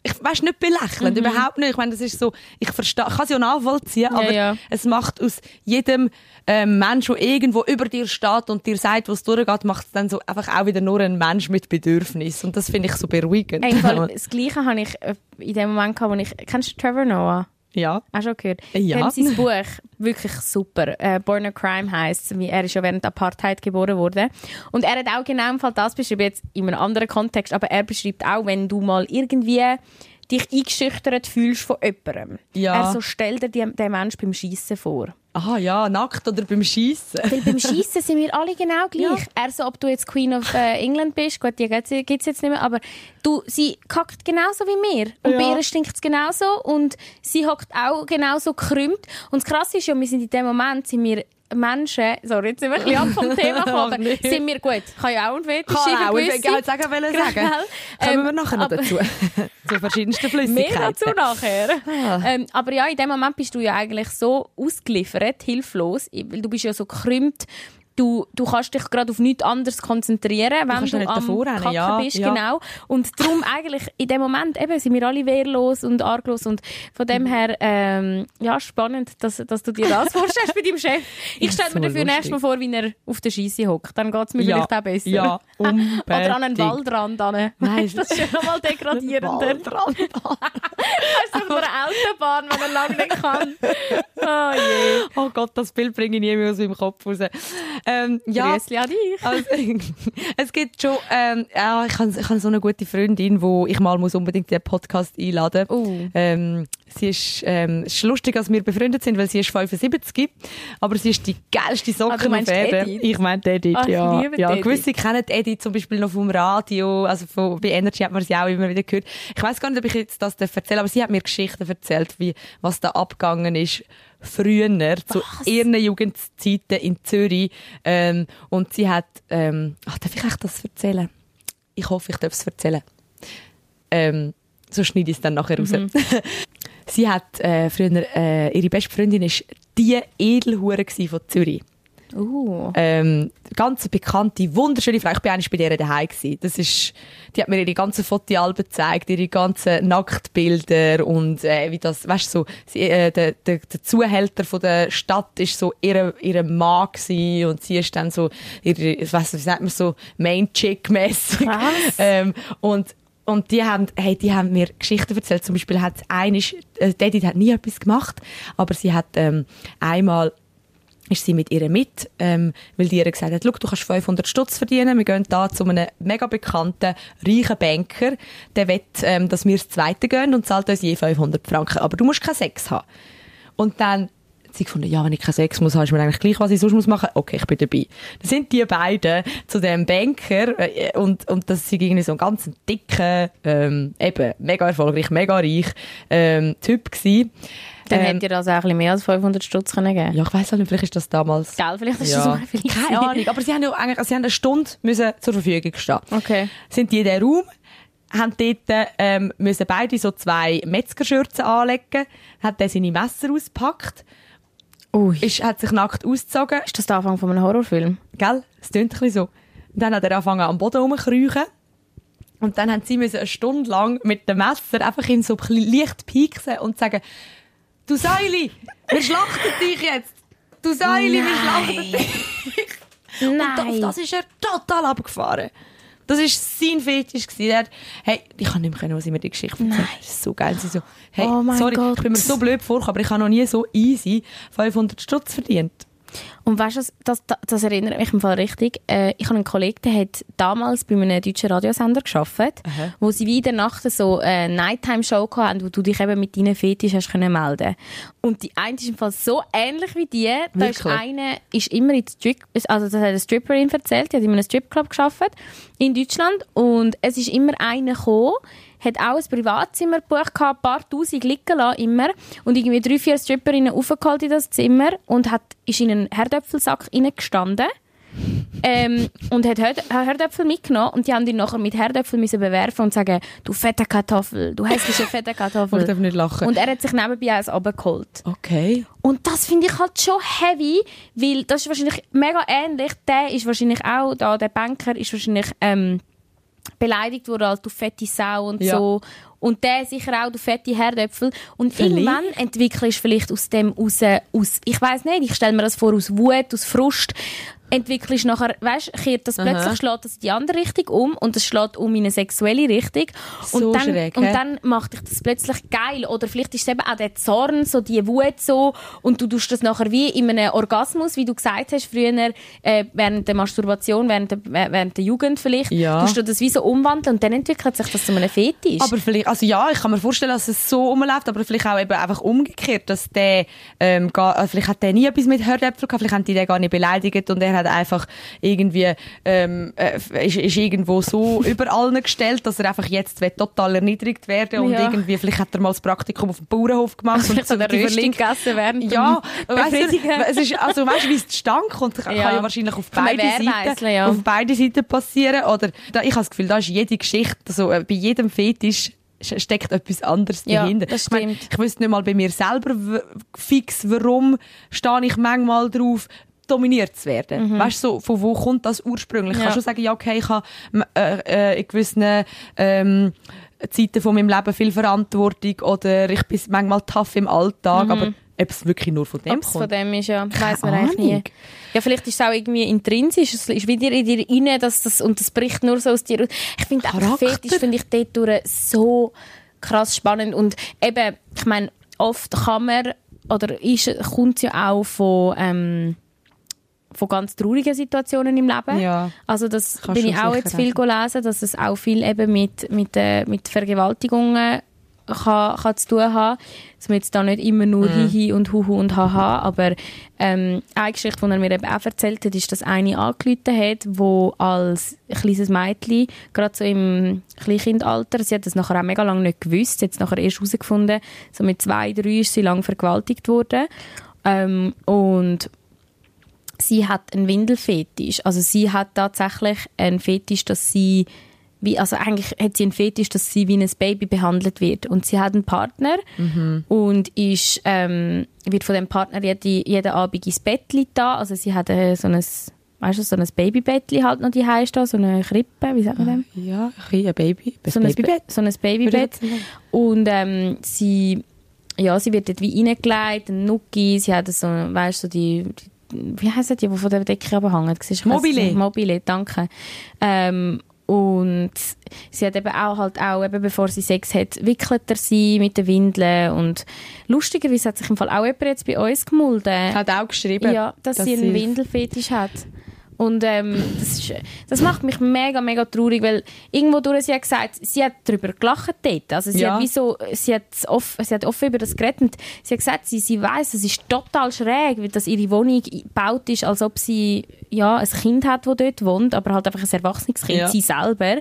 ich weiß nicht belächelnd, Mhm. überhaupt nicht. Ich meine, das ist so, ich verstehe, ich kann es ja nachvollziehen, aber ja. es macht aus jedem ähm, Mensch, der irgendwo über dir steht und dir sagt, wo es durchgeht, macht es dann so einfach auch wieder nur ein Mensch mit Bedürfnis. Und das finde ich so beruhigend. Fall, das Gleiche habe ich äh, in dem Moment gehabt, wo ich... Kennst du Trevor Noah? Ja. Hast du schon gehört? Ja. Dem sein Buch, wirklich super. Äh, Born a Crime heisst. Er ist ja während der Apartheid geboren worden. Und er hat auch genau im Fall das beschrieben, jetzt in einem anderen Kontext, aber er beschreibt auch, wenn du mal irgendwie dich eingeschüchtert fühlst von jemandem. Ja. Er so, stell dir die, den Mensch beim Schießen vor. Aha, ja, nackt oder beim Schießen. Weil beim Schießen sind wir alle genau gleich. Er so, ob du jetzt Queen of äh, England bist, gut, die gibt es jetzt nicht mehr, aber du, sie kackt genauso wie wir. Und Ja. bei ihr stinkt es genauso und sie hockt auch genauso krümmt. Und das Krasse ist ja, wir sind in dem Moment, sind wir Menschen, sorry, jetzt sind wir ein bisschen ab vom Thema gekommen, sind wir gut. Kann ja auch ein Fetisch Kann sein, auch, ich wollte halt sagen, wollen sagen. Gell? Kommen wir Ähm, nachher noch dazu. Zu verschiedensten Mehr Flüssigkeiten. dazu nachher. Ah. Ähm, aber ja, in dem Moment bist du ja eigentlich so ausgeliefert, hilflos, weil du bist ja so gekrümmt. Du, du kannst dich gerade auf nichts anderes konzentrieren, wenn du nicht am Kacken ja, bist. ja. Genau. Und darum eigentlich in dem Moment eben, sind wir alle wehrlos und arglos. Und von dem her, ähm, ja, spannend, dass, dass du dir das vorstellst bei deinem Chef. Ich stelle mir dafür nächstes Mal vor, wie er auf der Scheisse hockt. Dann geht es mir Ja, vielleicht auch besser. ja, Oder an einen. Waldrand. An. Nein, das ist ja nochmal degradierender. Waldrand. Weißt du, auf einer Autobahn, wenn er lange nicht kann. Oh je. Oh Gott, das Bild bringe ich nie mehr aus meinem Kopf raus. Ähm, ja, Grüßli an dich. also, es gibt schon, ähm, ja, ich habe ich hab so eine gute Freundin, wo ich mal muss unbedingt in den Podcast einladen Oh. ähm, Sie ist, ähm, es ist lustig, dass wir befreundet sind, weil sie ist 75, aber sie ist die geilste Socke Ah, auf Erden. Ich meine Edith, ich ja. ja Edith. gewisse kennen Edith zum Beispiel noch vom Radio, also von, bei Energy hat man sie auch immer wieder gehört. Ich weiß gar nicht, ob ich jetzt das erzählen aber sie hat mir Geschichten erzählt, wie, was da abgegangen ist früher, zu ihren Jugendzeiten in Zürich. Ähm, und sie hat, ähm, ach, darf ich echt das erzählen? Ich hoffe, ich darf es erzählen. Ähm, so schneide ich es dann nachher raus. sie hat äh, früher, äh, ihre beste Freundin ist die Edelhure von Zürich. Uh. Ähm, ganz bekannte, wunderschöne Frau. Ich bin eigentlich bei der daheim. Das ist, die hat mir ihre ganzen Fotoalben gezeigt, ihre ganzen Nacktbilder und äh, wie das, weißt du, so, sie, äh, der, der, der Zuhälter von der Stadt ist so ihre, ihre Mann gsi und sie ist dann so ihre, ich weiss, wie sagt man so, Main Chick mäßig. Ähm, und und die haben, hey, die haben mir Geschichten erzählt. Zum Beispiel hat eine, äh, Edith hat nie etwas gemacht, aber sie hat ähm, einmal ist sie mit ihr mit, ähm, weil die ihr gesagt hat, «Schau, du kannst 500 Stutz verdienen, wir gehen da zu einem mega bekannten, reichen Banker, der will, ähm, dass wir das Zweite gehen und zahlt uns je 500 Franken, aber du musst keinen Sex haben.» Und dann hat sie gefunden, ja, wenn ich keinen Sex muss, ist mir eigentlich gleich, was ich sonst muss machen. Okay, ich bin dabei. Dann sind die beiden zu dem Banker äh, und, und das ist irgendwie so ein ganz dicker, ähm, eben, mega erfolgreich, mega reich ähm, Typ gewesen. Dann Ähm, hätte ihr also auch ein bisschen mehr als 500 Stutz können geben ja, ich auch nicht, vielleicht ist das damals... Gell, vielleicht ist Ja. das so viel. Keine Ahnung, aber sie haben ja eigentlich, sie haben eine Stunde müssen zur Verfügung stehen. Okay. Sind die in den Raum, haben dort, ähm, müssen beide so zwei Metzgerschürzen anlegen, hat dann seine Messer ausgepackt, Ui. ist, hat sich nackt ausgezogen, Ist das der Anfang von einem Horrorfilm? gell? Es tönt ein bisschen so. Und dann hat er angefangen am Boden rumzukriechen. Und dann haben sie müssen eine Stunde lang mit dem Messer einfach ihn so ein bisschen leicht pieksen und sagen, du Säuli, wir schlachten dich jetzt. Du Säuli, wir schlachten dich. Und auf das ist er total abgefahren. Das war sein Fetisch. gewesen. Er hey, ich kann nicht mehr können, was ich mir die Geschichte erzählt Das ist so geil. Sie so, hey, Oh mein sorry, Gott. ich bin mir so blöd vorgekommen, aber ich habe noch nie so easy 500 Stutz verdient. Und weißt du, das, das, das erinnert mich im Fall richtig. Äh, ich habe einen Kollegen, der hat damals bei einem deutschen Radiosender gearbeitet, wo sie wieder Nacht so eine Nighttime-Show hatten, wo du dich eben mit deinen Fetisch hast können melden Und die eine ist im Fall so ähnlich wie die. Da ist eine, ist immer in Strip, also das hat eine Stripperin erzählt, die hat in einem Stripclub gearbeitet in Deutschland und es ist immer eine gekommen, hat auch ein Privatzimmer gebucht, ein paar Tausend liegen lassen, immer. Und irgendwie drei, vier Stripperinnen aufgeholt in das Zimmer und hat, ist in einen Herdöpfelsack reingestanden. ähm, und hat Herd Herdöpfel mitgenommen und die haben ihn nachher mit Herdöpfel müssen bewerfen und sagen, du fette Kartoffel, du hässliche fette Ich Kartoffel. darf nicht lachen. Und er hat sich nebenbei eins runtergeholt. okay. Und das finde ich halt schon heavy, weil das ist wahrscheinlich mega ähnlich. Der ist wahrscheinlich auch, da, der Banker ist wahrscheinlich ähm, beleidigt worden, als du fette Sau und Ja. so. Und der sicher auch, du fette Herdöpfel. Und Vielleicht. irgendwann entwickelst du vielleicht aus dem raus, aus, ich weiß nicht, ich stelle mir das vor, aus Wut, aus Frust, entwickelst nachher, weißt, kehrt das plötzlich schlägt das in die andere Richtung um und es schlägt um in eine sexuelle Richtung. Und So dann schräg, und dann macht dich das plötzlich geil. Oder vielleicht ist es eben auch der Zorn, so die Wut so. Und du tust das nachher wie in einem Orgasmus, wie du gesagt hast früher äh, während der Masturbation, während der, während der Jugend vielleicht, Ja. tust du das wie so umwandeln und dann entwickelt sich das zu einem Fetisch. Aber vielleicht, also ja, ich kann mir vorstellen, dass es so rumläuft, aber vielleicht auch eben einfach umgekehrt, dass der, ähm, gar, also vielleicht hat der nie etwas mit Hörnäpfeln gehabt, vielleicht haben die den gar nicht beleidigt und er hat einfach irgendwie, ähm, äh, ist, ist irgendwo so über allen gestellt, dass er einfach jetzt total erniedrigt werden und Ja. irgendwie, vielleicht hat er mal das Praktikum auf dem Bauernhof gemacht Vielleicht so er die Röstung gegessen während Ja, weißt du, es ist, also weißt wie es zustande kommt, kann Ja. ja wahrscheinlich auf beide Seiten, ja. auf beide Seiten passieren. Oder da, ich habe das Gefühl, da ist jede Geschichte, also, äh, bei jedem Fetisch sch- steckt etwas anderes Ja, dahinter. das Ich, stimmt. ich wüsste nicht mal bei mir selber fix, warum stehe ich manchmal drauf, dominiert zu werden. Weißt du, so, von wo kommt das ursprünglich? Ich Mhm. Ja. kann schon sagen, ja, okay, ich habe äh, äh, in gewissen ähm, Zeiten von meinem Leben viel Verantwortung oder ich bin manchmal tough im Alltag, aber ob es wirklich nur von dem Mhm. Ob es von kommt. dem ist, ja, weiß man eigentlich nie. Ja, vielleicht ist es auch irgendwie intrinsisch, es ist wieder in dir rein, dass das, und das bricht nur so aus dir raus. Ich finde Charakter. Fetisch finde ich dort durch so krass spannend und eben, ich meine, oft kann man, oder ist, kommt es ja auch von, ähm, von ganz traurigen Situationen im Leben. Ja. Also das bin ich auch jetzt viel gelesen, dass es auch viel eben mit, mit, äh, mit Vergewaltigungen kann, kann zu tun haben. Dass man jetzt da nicht immer nur Mhm. Hihi und Huhu und Haha, aber ähm, eine Geschichte, die er mir eben auch erzählt hat, ist, dass eine angerufen hat, wo als kleines Mädchen, gerade so im Kleinkindalter, sie hat das nachher auch mega lange nicht gewusst, jetzt nachher erst herausgefunden, so mit zwei, drei ist sie lang vergewaltigt worden. Ähm, und sie hat einen Windelfetisch. Also sie hat tatsächlich einen Fetisch, dass sie wie, also eigentlich hat sie einen Fetisch, dass sie wie ein Baby behandelt wird. Und sie hat einen Partner und ist, ähm, wird von dem Partner jede, jeden Abend ins Bett da. Also sie hat äh, so ein, weißt du, so ein Babybettli halt noch die da, so eine Krippe, wie sagt man dem? Ja, ein Baby, so ein Babybett. So ein Babybett. Und ähm, sie, ja, sie wird dort wie reingelegt, ein Nuki, sie hat so, weißt du, so die, die, wie heisst die, die von der Decke runterhängen? Mobile. Mobile, danke. Ähm, und sie hat eben auch halt auch, eben bevor sie Sex hat, wickelt er sie mit den Windeln und lustigerweise hat sich im Fall auch jemand jetzt bei uns gemulden. Hat auch geschrieben, Ja, dass, sie einen Windelfetisch hat. Und ähm, das, ist, das macht mich mega, mega traurig, weil irgendwo durch sie hat gesagt, sie hat darüber gelacht dort. Also sie Ja. hat wie so, sie hat, off, sie hat offen über das geredet und sie hat gesagt, sie, sie weiss, es ist total schräg, weil dass ihre Wohnung gebaut ist, als ob sie ja, ein Kind hat, das dort wohnt, aber halt einfach ein erwachsenes Kind, Ja. sie selber.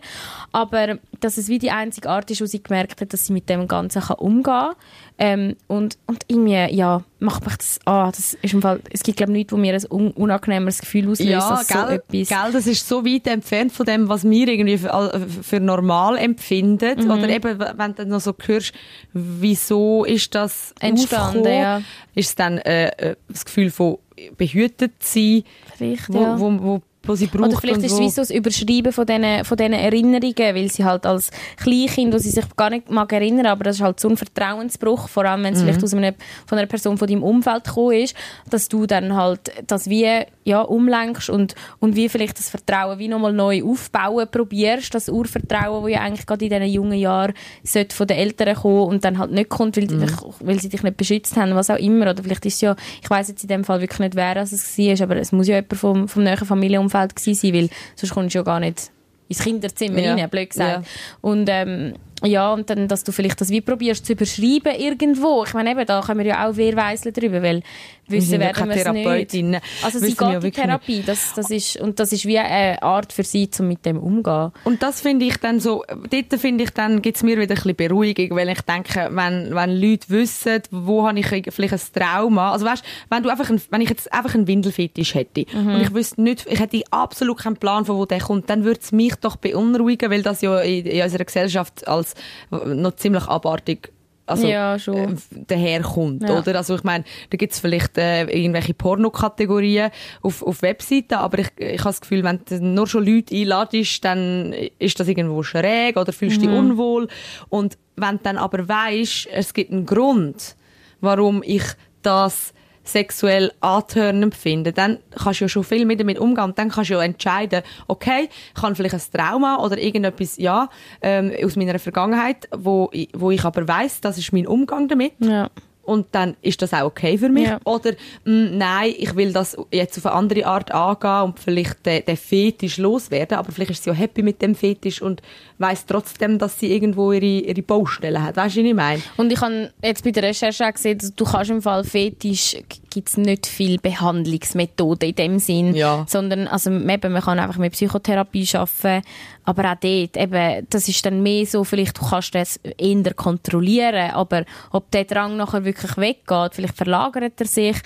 Aber dass es wie die einzige Art ist, wo sie gemerkt hat, dass sie mit dem Ganzen kann umgehen kann. Ähm, und, und irgendwie, ja, macht mich das, ah, das ist im Fall, es gibt glaube ich nichts, wo mir ein un unangenehmeres Gefühl auslöst, Ja, als so gell, etwas. gell, das ist so weit entfernt von dem, was wir irgendwie für, für normal empfinden. Mhm. Oder eben, wenn du dann noch so hörst, wieso ist das Entstanden, ja. ist es dann äh, äh, das Gefühl von behütet sein, Vielleicht, wo, ja. wo, wo, wo sie braucht. Oder vielleicht ist es wie so das Überschreiben von diesen, von diesen Erinnerungen, weil sie halt als Kleinkind, wo sie sich gar nicht mag erinnern, aber das ist halt so ein Vertrauensbruch, vor allem wenn es vielleicht aus einem, von einer Person von deinem Umfeld gekommen ist, dass du dann halt das wie ja, umlenkst und, und wie vielleicht das Vertrauen wie nochmal neu aufbauen probierst, das Urvertrauen, das ja eigentlich gerade in diesen jungen Jahren sollte von den Eltern kommen und dann halt nicht kommt, weil, die dich, weil sie dich nicht beschützt haben, was auch immer. Oder vielleicht ist es ja, ich weiß jetzt in dem Fall wirklich nicht, wer es war, aber es muss ja jemand vom, vom näheren Familienumfeld gewesen sein, weil sonst kommst du ja gar nicht ins Kinderzimmer Ja. rein, blöd gesagt. Ja. Und ähm, ja, und dann, dass du vielleicht das wie probierst zu überschreiben irgendwo. Ich meine eben, da können wir ja auch Wehrweisseln drüber, weil wissen werden wir es nicht. Also sie geht in Therapie, das, das ist, und das ist wie eine Art für sie, um mit dem umzugehen. Und das finde ich dann so, dort finde ich dann, gibt es mir wieder ein bisschen Beruhigung, weil ich denke, wenn, wenn Leute wissen, wo habe ich vielleicht ein Trauma, also weißt, wenn du einfach, ein, wenn ich jetzt einfach einen Windelfetisch hätte und ich wüsste nicht, ich hätte absolut keinen Plan, von wo der kommt, dann würde es mich doch beunruhigen, weil das ja in, in unserer Gesellschaft als noch ziemlich abartig also, Ja, schon. äh, daherkommt, Ja. oder? Also ich meine, da gibt es vielleicht äh, irgendwelche Pornokategorien auf, auf Webseiten, aber ich, ich habe das Gefühl, wenn du nur schon Leute einladest, dann ist das irgendwo schräg oder fühlst Mhm. dich unwohl. Und wenn du dann aber weisst, es gibt einen Grund, warum ich das sexuell antörnend finden, dann kannst du ja schon viel mehr damit umgehen. Und dann kannst du ja entscheiden, okay, ich habe vielleicht ein Trauma oder irgendetwas, ja, ähm, aus meiner Vergangenheit, wo, ich- wo ich aber weiß, das ist mein Umgang damit. Ja. Und dann ist das auch okay für mich. Ja. Oder mh, nein, ich will das jetzt auf eine andere Art angehen und vielleicht den, den Fetisch loswerden. Aber vielleicht ist sie ja happy mit dem Fetisch und weiß trotzdem, dass sie irgendwo ihre, ihre Baustelle hat. Weißt du, was ich meine? Und ich habe jetzt bei der Recherche auch gesehen, dass du kannst im Fall Fetisch gibt es nicht viel Behandlungsmethoden in dem Sinn, Ja. sondern also eben, man kann einfach mit Psychotherapie arbeiten, aber auch dort, eben, das ist dann mehr so, vielleicht du kannst das eher kontrollieren, aber ob der Drang nachher wirklich weggeht, vielleicht verlagert er sich,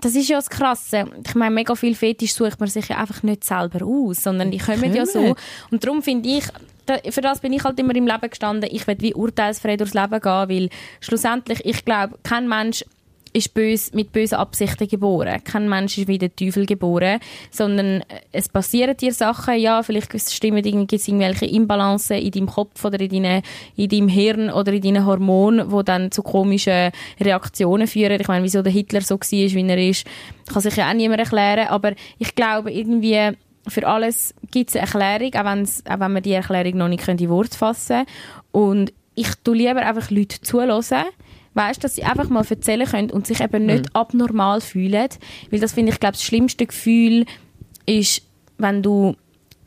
das ist ja das Krasse. Ich meine, mega viel Fetisch sucht man sich ja einfach nicht selber aus, sondern die kommen ja so. Und darum finde ich, für das bin ich halt immer im Leben gestanden. Ich will wie urteilsfrei durchs Leben gehen, weil schlussendlich, ich glaube, kein Mensch ist bös, mit bösen Absichten geboren. Kein Mensch ist wie der Teufel geboren, sondern äh, es passieren dir Sachen, ja, vielleicht stimmen irgendwelche Imbalancen in deinem Kopf oder in, deine, in deinem Hirn oder in deinen Hormonen, die dann zu komischen Reaktionen führen. Ich meine, wieso der Hitler so war, wie er ist, kann sich ja auch niemand erklären, aber ich glaube irgendwie, für alles gibt es eine Erklärung, auch, wenn's, auch wenn man die Erklärung noch nicht in Worte fassen kann. Und ich tue lieber einfach Leute zuhören, weißt, dass sie einfach mal erzählen können und sich eben nicht abnormal fühlen. Weil das finde ich, glaube das schlimmste Gefühl ist, wenn du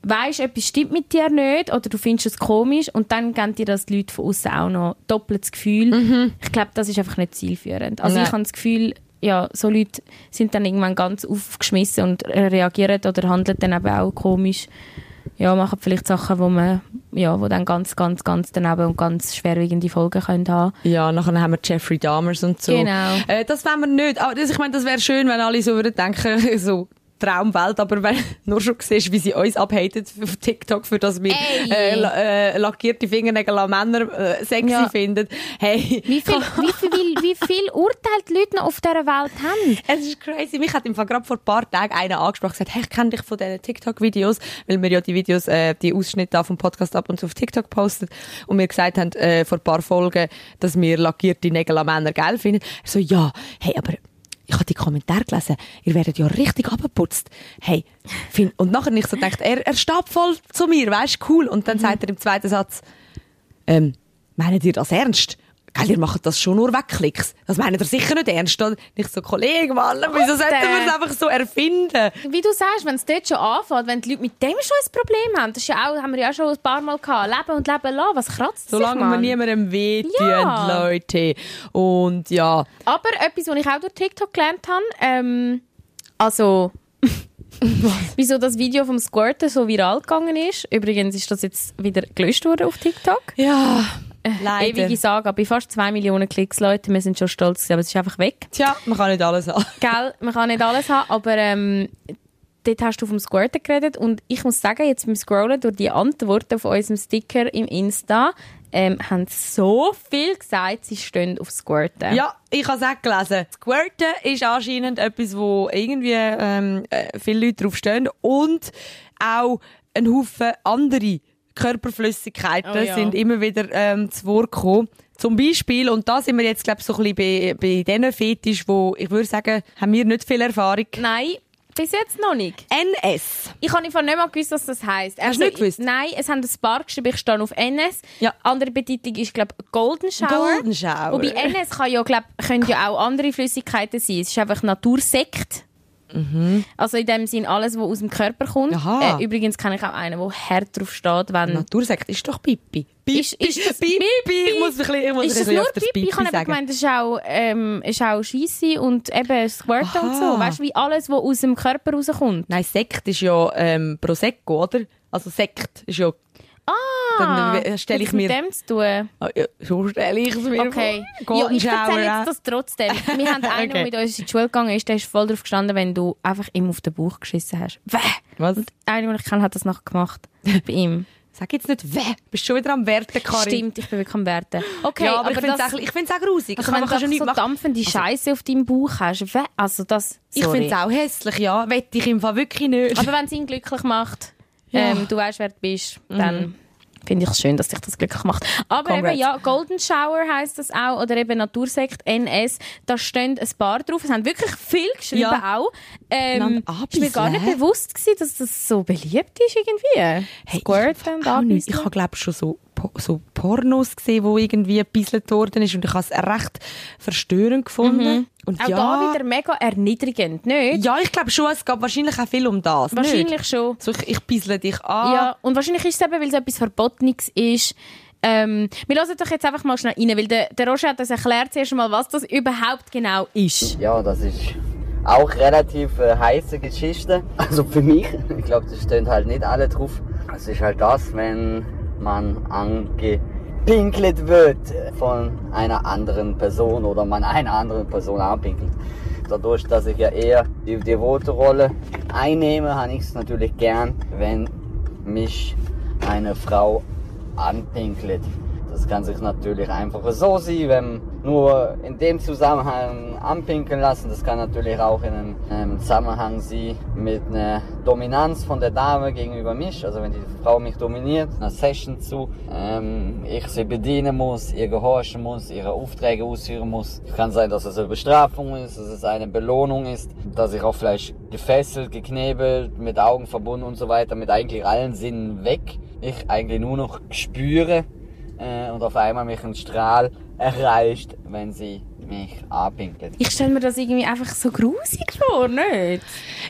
weißt, etwas stimmt mit dir nicht oder du findest es komisch und dann geben dir das die Leute von außen auch noch doppeltes Gefühl. Ich glaube, das ist einfach nicht zielführend. Also Nein. ich habe das Gefühl, ja, so Leute sind dann irgendwann ganz aufgeschmissen und reagieren oder handeln dann eben auch komisch. Ja, machen vielleicht Sachen, wo man, ja, wo dann ganz, ganz, ganz daneben und ganz schwerwiegende Folgen können haben. Ja, nachher haben wir Jeffrey Dahmers und so. Genau. Äh, das wollen wir nicht. Aber das, ich meine, das wäre schön, wenn alle so würden denken, so Traumwelt, aber wenn du nur schon siehst, wie sie uns abhaten auf TikTok, für das wir äh, äh, lackierte Fingernägel an Männer äh, sexy Ja. finden. Hey, Wie viel, wie viel, wie viel Urteil die Leute noch auf dieser Welt haben? Es ist crazy. Mich hat im Fall gerade vor ein paar Tagen einer angesprochen und gesagt, hey, ich kenne dich von diesen TikTok-Videos, weil wir ja die Videos, äh, die Ausschnitte da vom Podcast ab und zu auf TikTok postet und mir gesagt haben, äh, vor ein paar Folgen, dass wir lackierte Nägel an Männer geil finden. Er so, ja, hey, aber ich habe die Kommentare gelesen, ihr werdet ja richtig abgeputzt. Hey, find, und nachher nicht so gedacht, er, er steht voll zu mir, weißt cool. Und dann sagt er im zweiten Satz, ähm, meint ihr das ernst? Geil, ihr macht das schon nur Wegklicks. Das meint ihr sicher nicht ernst? Nicht so, Kollege, Mann, wieso sollten wir es einfach so erfinden? Wie du sagst, wenn es dort schon anfängt, wenn die Leute mit dem schon ein Problem haben, das ist ja auch, haben wir ja schon ein paar Mal gehabt, leben und leben lassen, was kratzt sich, Solange wir Mann? niemandem wehtun, Ja. Leute. Und ja, Aber etwas, was ich auch durch TikTok gelernt habe, ähm, also wieso das Video vom Squirten so viral gegangen ist. Übrigens ist das jetzt wieder gelöscht worden auf TikTok. ja, leider. Ewige Saga, bei fast zwei Millionen Klicks, Leute, wir sind schon stolz, aber es ist einfach weg. Tja, man kann nicht alles haben. Gell, man kann nicht alles haben, aber ähm, dort hast du vom Squirten geredet und ich muss sagen, jetzt beim Scrollen durch die Antworten auf unserem Sticker im Insta ähm, haben so viel gesagt, sie stehen auf Squirten. Ja, ich habe es auch gelesen. Squirten ist anscheinend etwas, wo irgendwie ähm, äh, viele Leute drauf stehen und auch ein Haufen andere Körperflüssigkeiten Oh ja. sind immer wieder ähm, zu Wort gekommen. Zum Beispiel, und da sind wir jetzt, glaube ich, so ein bisschen bei, bei diesen Fetisch, wo ich würde sagen, haben wir nicht viel Erfahrung. Nein, bis jetzt noch nicht. NS. Ich habe einfach nicht mal gewusst, was das heisst. Also, Hast du nicht gewusst? Ich, nein, es haben ein paar geschrieben, ich stehe auf NS. Ja. Andere Betitlung ist, glaube ich, Golden Shower. Golden Shower. Wobei NS kann ja, glaub, können ja auch andere Flüssigkeiten sein. Es ist einfach Natursekt. Also in dem Sinn alles, was aus dem Körper kommt. Mhm. Äh, übrigens kenne ich auch einen, der hart drauf steht, wenn... Natursekt ist doch Pipi. Ist- ist das Pipi? Pipi? Ich muss ein bisschen, ich muss ist ein bisschen nur öfters Pipi? Ich habe sagen. gemeint, es ist auch, ähm, ist auch Scheisse und eben Squirten und so. Weißt du, wie alles, was aus dem Körper rauskommt. Nein, Sekt ist ja ähm, Prosecco, oder? Also Sekt ist ja... Ah, Dann äh, stelle ich mir... mit dem zu tun. Ah, ja, so stelle ich es mir Okay. vor. Ja, ich erzähle jetzt das trotzdem. Wir haben einen, der Okay. mit uns in die Schule gegangen ist, der ist voll drauf gestanden, wenn du einfach ihm auf den Bauch geschissen hast. Wäh! Was? Einer, den ich kenne, hat das nachher gemacht. Bei ihm. Sag jetzt nicht, weh, bist schon wieder am Werten, Karin. Stimmt, ich bin wirklich am Werten. Okay, ja, aber, ich finde es auch, ich find's auch grusig. also Ich wenn du schon so machen. dampfende Scheiße auf deinem Bauch hast, weh, also das, Ich sorry. finde es auch hässlich, ja. Wette ich im Fall wirklich nicht. Aber wenn es ihn glücklich macht, Ja. ähm, du weißt, wer du bist, dann finde ich es schön, dass dich das glücklich macht. Aber Congrats. eben, ja, Golden Shower heisst das auch, oder eben Natursekt NS, da stehen ein paar drauf. Es haben wirklich viel geschrieben Ja. auch. Ähm, Einander ist mir gar nicht bewusst gewesen, dass das so beliebt ist irgendwie. Squirten und Auch nicht. anbeissen. Ich habe glaube schon so, so Pornos gesehen, wo irgendwie gebisselt worden ist und ich habe es recht verstörend gefunden. Und Mhm. Auch ja, da wieder mega erniedrigend, nicht? ja, ich glaube schon, es geht wahrscheinlich auch viel um das. Wahrscheinlich Nicht? schon. So, ich, ich bissle dich an. Ja, und wahrscheinlich ist es eben, weil es etwas Verbotenes ist. Ähm, wir hören doch jetzt einfach mal schnell rein, weil der, der Roger hat uns erklärt zuerst mal, was das überhaupt genau ist. Ja, das ist auch relativ äh, heiße Geschichte. Also für mich, ich glaube, das stehen halt nicht alle drauf. Es ist halt das, wenn man angepinkelt wird von einer anderen Person oder man einer anderen Person anpinkelt. Dadurch, dass ich ja eher die devote Rolle einnehme, habe ich es natürlich gern, wenn mich eine Frau anpinkelt. Das kann sich natürlich einfach so sehen, wenn nur in dem Zusammenhang anpinkeln lassen. Das kann natürlich auch in einem Zusammenhang sie mit einer Dominanz von der Dame gegenüber mich. Also wenn die Frau mich dominiert, einer Session zu, ähm, ich sie bedienen muss, ihr gehorchen muss, ihre Aufträge ausführen muss. Kann sein, dass es eine Bestrafung ist, dass es eine Belohnung ist, dass ich auch vielleicht gefesselt, geknebelt, mit Augen verbunden und so weiter, mit eigentlich allen Sinnen weg. Ich eigentlich nur noch spüre, äh, und auf einmal mich ein Strahl erreicht, wenn sie mich anpinkelt. Ich stelle mir das irgendwie einfach so grusig vor, nicht?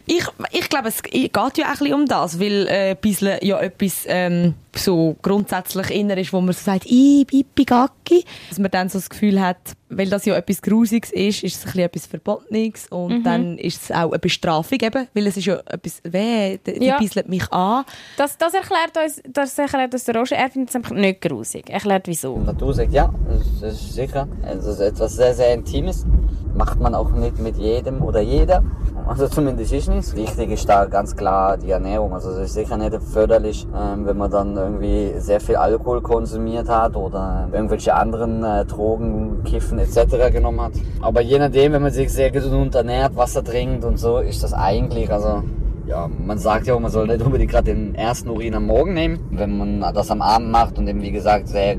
Ich, ich glaube, es geht ja auch ein bisschen um das, weil äh, Bisseln ja etwas ähm, so grundsätzlich inner ist, wo man so sagt, «I, Pipi, Gacki». Dass man dann so das Gefühl hat, weil das ja etwas Grusiges ist, ist es ein bisschen etwas Verbotenes und Mhm. dann ist es auch eine Bestrafung eben, weil es ist ja etwas «Weh, die, Ja. bisselt mich an». Das, das, erklärt uns, das erklärt uns der Roger. Er findet es einfach nicht grusig. Erklärt wieso. Natur sagt, ja, das, das ist sicher. Es ist etwas sehr, sehr Intimes. Macht man auch nicht mit jedem oder jeder. Also zumindest ich nicht. Wichtig ist da ganz klar die Ernährung. Also es ist sicher nicht förderlich, ähm, wenn man dann irgendwie sehr viel Alkohol konsumiert hat oder irgendwelche anderen äh, Drogen, Kiffen etc. genommen hat. Aber je nachdem, wenn man sich sehr gesund ernährt, Wasser trinkt und so, ist das eigentlich, also ja, man sagt ja auch, man soll nicht unbedingt gerade den ersten Urin am Morgen nehmen. Wenn man das am Abend macht und eben, wie gesagt, sehr,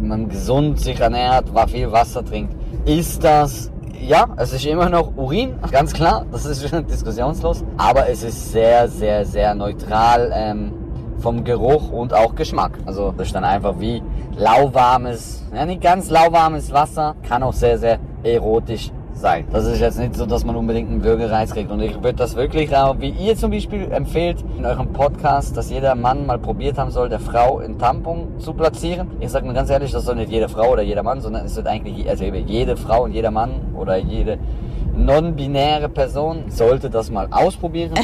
man gesund sich ernährt, viel Wasser trinkt, ist das, ja, es ist immer noch Urin, ganz klar, das ist schon diskussionslos. Aber es ist sehr, sehr, sehr neutral ähm, vom Geruch und auch Geschmack. Also das ist dann einfach wie lauwarmes, ja nicht ganz lauwarmes Wasser, kann auch sehr, sehr erotisch sein. Das ist jetzt nicht so, dass man unbedingt einen Würgereiz kriegt. Und ich würde das wirklich auch, wie ihr zum Beispiel empfehlt in eurem Podcast, dass jeder Mann mal probiert haben soll, der Frau einen Tampon zu platzieren. Ich sage mir ganz ehrlich, das soll nicht jede Frau oder jeder Mann, sondern es wird eigentlich also jede Frau und jeder Mann oder jede non-binäre Person sollte das mal ausprobieren.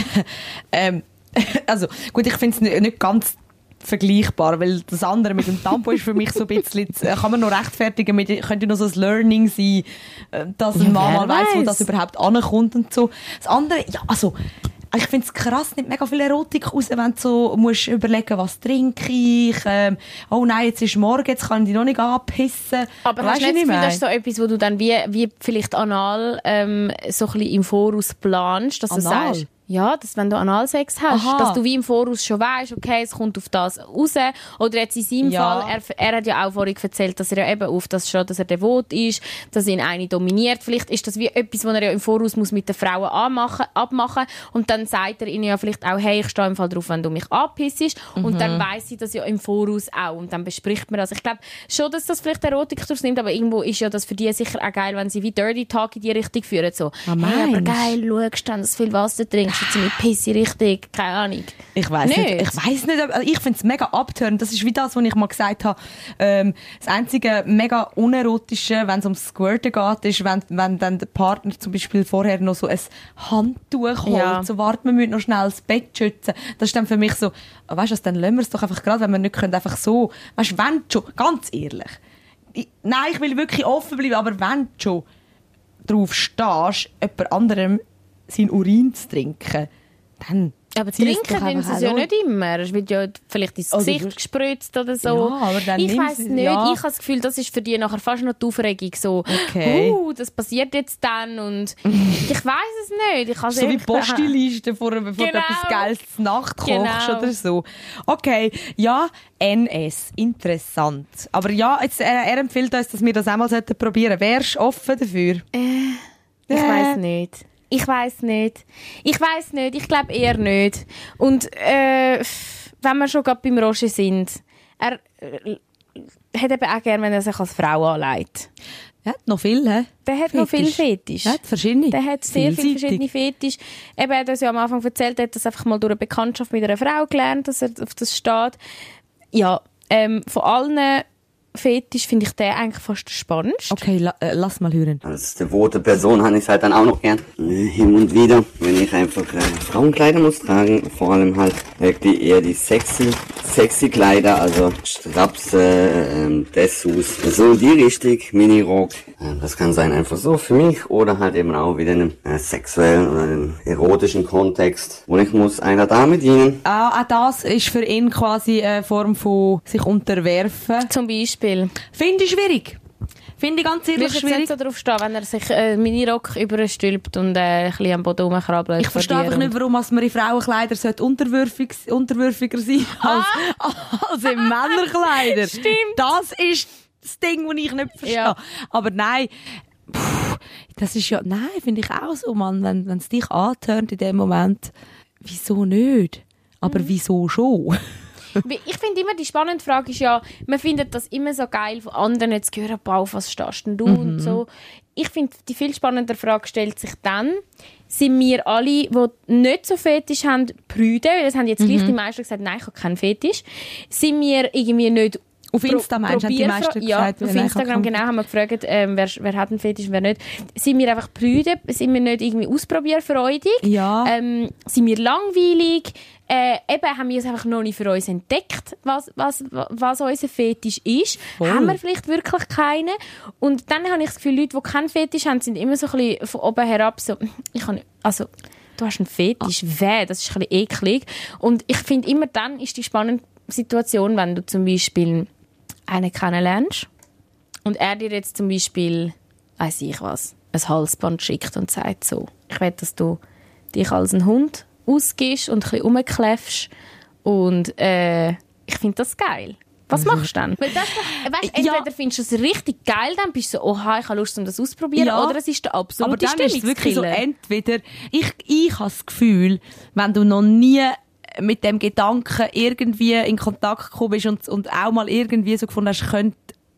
Ähm, also gut, ich finde es nicht ganz vergleichbar, weil das andere mit dem Tampo ist für mich so ein bisschen, äh, kann man noch rechtfertigen, mit, könnte noch so ein Learning sein, äh, dass ein Ja, Mann wer mal weiss, wo das überhaupt ankommt und so. Das andere, ja, also, ich finde es krass, nicht mega viel Erotik raus, wenn du so musst überlegen, was trinke ich, ähm, oh nein, jetzt ist morgen, jetzt kann ich dich noch nicht anpissen. Aber Weisst hast du nicht ich das Gefühl, das ist so etwas, wo du dann wie, wie vielleicht anal ähm, so ein bisschen im Voraus planst, dass du Anal? sagst, ja, dass wenn du Analsex hast, Aha. dass du wie im Voraus schon weißt, okay, es kommt auf das raus. Oder jetzt in seinem Ja. Fall, er, er hat ja auch vorhin erzählt, dass er ja eben auf das schon, dass er devot ist, dass ihn eine dominiert. Vielleicht ist das wie etwas, was er ja im Voraus muss mit den Frauen anmachen, abmachen und dann sagt er ihnen ja vielleicht auch, hey, ich stehe im Fall drauf, wenn du mich anpissest. Und Mhm. dann weiss sie das ja im Voraus auch und dann bespricht man das. Ich glaube schon, dass das vielleicht Erotik nimmt, aber irgendwo ist ja das für die sicher auch geil, wenn sie wie Dirty Talk in die Richtung führen. So, Ah, hey, aber geil, schau dann, dass viel Wasser trinkst, jetzt mit Pisse richtig, keine Ahnung. Ich weiß nicht. Nicht? Ich weiß nicht. Ich finde es mega abtörend. Das ist wie das, was ich mal gesagt habe. Ähm, das einzige mega unerotische, wenn es ums Squirten geht, ist, wenn, wenn dann der Partner zum Beispiel vorher noch so ein Handtuch holt, Ja. so warten wir müssen noch schnell das Bett schützen. Das ist dann für mich so, ah, weißt du, was, dann lassen wir es doch einfach gerade, wenn wir nicht können, einfach so, weißt du, wenn du schon, ganz ehrlich, ich, nein, ich will wirklich offen bleiben, aber wenn du schon drauf stehst, jemand anderem seinen Urin zu trinken, dann Aber trinken einfach sie es ja nicht immer. Es wird ja vielleicht ins Oder Gesicht du- gespritzt oder so. Ja, ich weiß nicht. ja. Ich habe das Gefühl, das ist für die nachher fast noch die Aufregung. So, Okay. uh, das passiert jetzt dann und ich weiß es nicht. Ich So wie Postiliste, vor, bevor du Genau. etwas Geiles zur Nacht kochst Genau. oder so. Okay, ja, NS, interessant. Aber ja, jetzt, er, er empfiehlt uns, dass wir das einmal sollten probieren. Wärst du offen dafür? Ich weiß nicht. Ich weiß nicht. Ich weiß nicht. Ich glaube eher nicht. Und äh, wenn wir schon gerade beim Roger sind, er äh, hat eben auch gerne, wenn er sich als Frau anlegt. Er hat noch viel, hä? Der hat noch viel Fetisch. Fetisch. Er hat verschiedene. Der hat sehr viele verschiedene Fetisch. Eben, er hat uns ja am Anfang erzählt, er hat das einfach mal durch eine Bekanntschaft mit einer Frau gelernt, dass er auf das steht. Ja, ähm, von allen Fetisch finde ich den eigentlich fast der spannendste. Okay, la, äh, lass mal hören. Als devote Person habe ich es halt dann auch noch gern. Äh, hin und wieder, wenn ich einfach äh, Frauenkleider muss tragen, vor allem halt wirklich eher die sexy, sexy Kleider, also Strapse, ähm, Dessous, so die Richtung, Minirock. Äh, das kann sein einfach so für mich oder halt eben auch wieder in einem äh, sexuellen oder einem erotischen Kontext, wo ich muss einer Dame dienen. Auch, auch das ist für ihn quasi eine Form von sich unterwerfen. Zum Beispiel. Finde ich schwierig. Finde ich ganz ehrlich jetzt schwierig. nicht so drauf stehen, wenn er sich äh, Minirock überstülpt und äh, ein bisschen am Boden rumkrabbelt? Ich verstehe einfach nicht, warum man in Frauenkleider sollte unterwürfig, unterwürfiger sein als, als in Männerkleider. Stimmt. Das ist das Ding, das ich nicht verstehe. Ja. Aber nein, puh, das ist ja, nein, finde ich auch so, Mann, wenn es dich antörnt in dem Moment, wieso nicht? Aber wieso schon? Ich finde immer, die spannende Frage ist ja, man findet das immer so geil, von anderen zu hören, «Boah, auf was stehst denn du? und so. Ich finde, die viel spannendere Frage stellt sich dann, sind wir alle, die nicht so Fetisch haben, Brüde, weil das haben jetzt gleich die meisten gesagt, nein, ich habe keinen Fetisch, sind wir irgendwie nicht Auf Insta meinst du, die meisten ja, gesagt, auf Instagram genau haben wir gefragt, ähm, wer, wer hat einen Fetisch und wer nicht. Sind wir einfach Brüde? Sind wir nicht irgendwie ausprobierfreudig? Ja. Ähm, sind wir langweilig? Äh, eben haben wir es einfach noch nicht für uns entdeckt, was, was, was unser Fetisch ist. Voll. Haben wir vielleicht wirklich keinen? Und dann habe ich das Gefühl, Leute, die keinen Fetisch haben, sind immer so ein bisschen von oben herab so, ich habe nicht, also, du hast einen Fetisch, weh, das ist ein bisschen eklig. Und ich finde immer dann ist die spannende Situation, wenn du zum Beispiel einen kennenlernst und er dir jetzt zum Beispiel, weiß ich was, ein Halsband schickt und sagt so, ich will, dass du dich als ein Hund ausgehst und ein bisschen rumkläffst und äh, ich finde das geil. Was machst du dann? Weil das, weißt, Ja. entweder findest du es richtig geil, dann bist du so, oha, ich habe Lust, um das auszuprobieren, Ja. oder es ist der absolute Aber dann ist es wirklich so, entweder, ich, ich habe das Gefühl, wenn du noch nie mit dem Gedanken irgendwie in Kontakt gekommen bist und, und auch mal irgendwie so gefunden hast, könnt,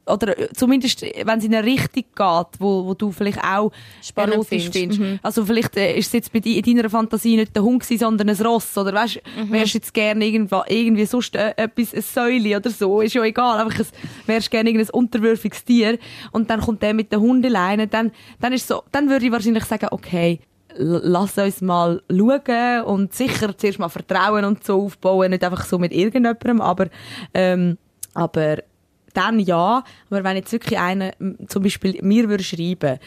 oder zumindest, wenn es in eine Richtung geht, wo, wo du vielleicht auch Spannend erotisch findest. findest. Also vielleicht äh, ist es jetzt bei in deiner Fantasie nicht der Hund gewesen, sondern ein Ross, oder weißt, wärst jetzt gerne irgendwo, irgendwie sonst äh, etwas, ein Säule oder so, ist ja egal, einfach ein, wärst gerne irgendein unterwürfiges Tier und dann kommt der mit der Hundeleine, dann, dann ist so, dann würde ich wahrscheinlich sagen, okay, lass uns mal schauen und sicher zuerst mal Vertrauen und so aufbauen, nicht einfach so mit irgendjemandem, aber, ähm, aber dann ja, aber wenn jetzt wirklich einer zum Beispiel mir würde schreiben,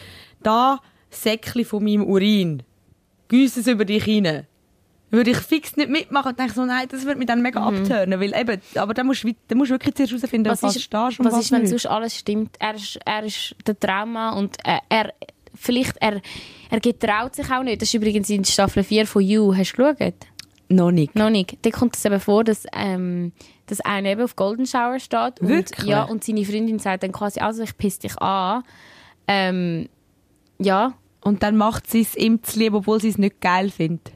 da Säckchen von meinem Urin, gieß es über dich rein, würde ich fix nicht mitmachen und denke so, nein, das würde mich dann mega abtönen, weil eben, aber dann musst du, dann musst du wirklich zuerst herausfinden, was was ist, stehst und was was, ist, wenn sonst alles stimmt? Er ist, er ist der Trauma und äh, er, vielleicht, er, er getraut sich auch nicht. Das ist übrigens in Staffel 4 von You. Hast du geschaut? Noch nicht. Noch nicht. Da kommt es eben vor, dass, ähm, dass einer eben auf Golden Shower steht. Und, Wirklich? Ja, und seine Freundin sagt dann quasi, also ich piss dich an. Ähm, ja, Und dann macht sie es ihm zu lieb, obwohl sie es nicht geil findet.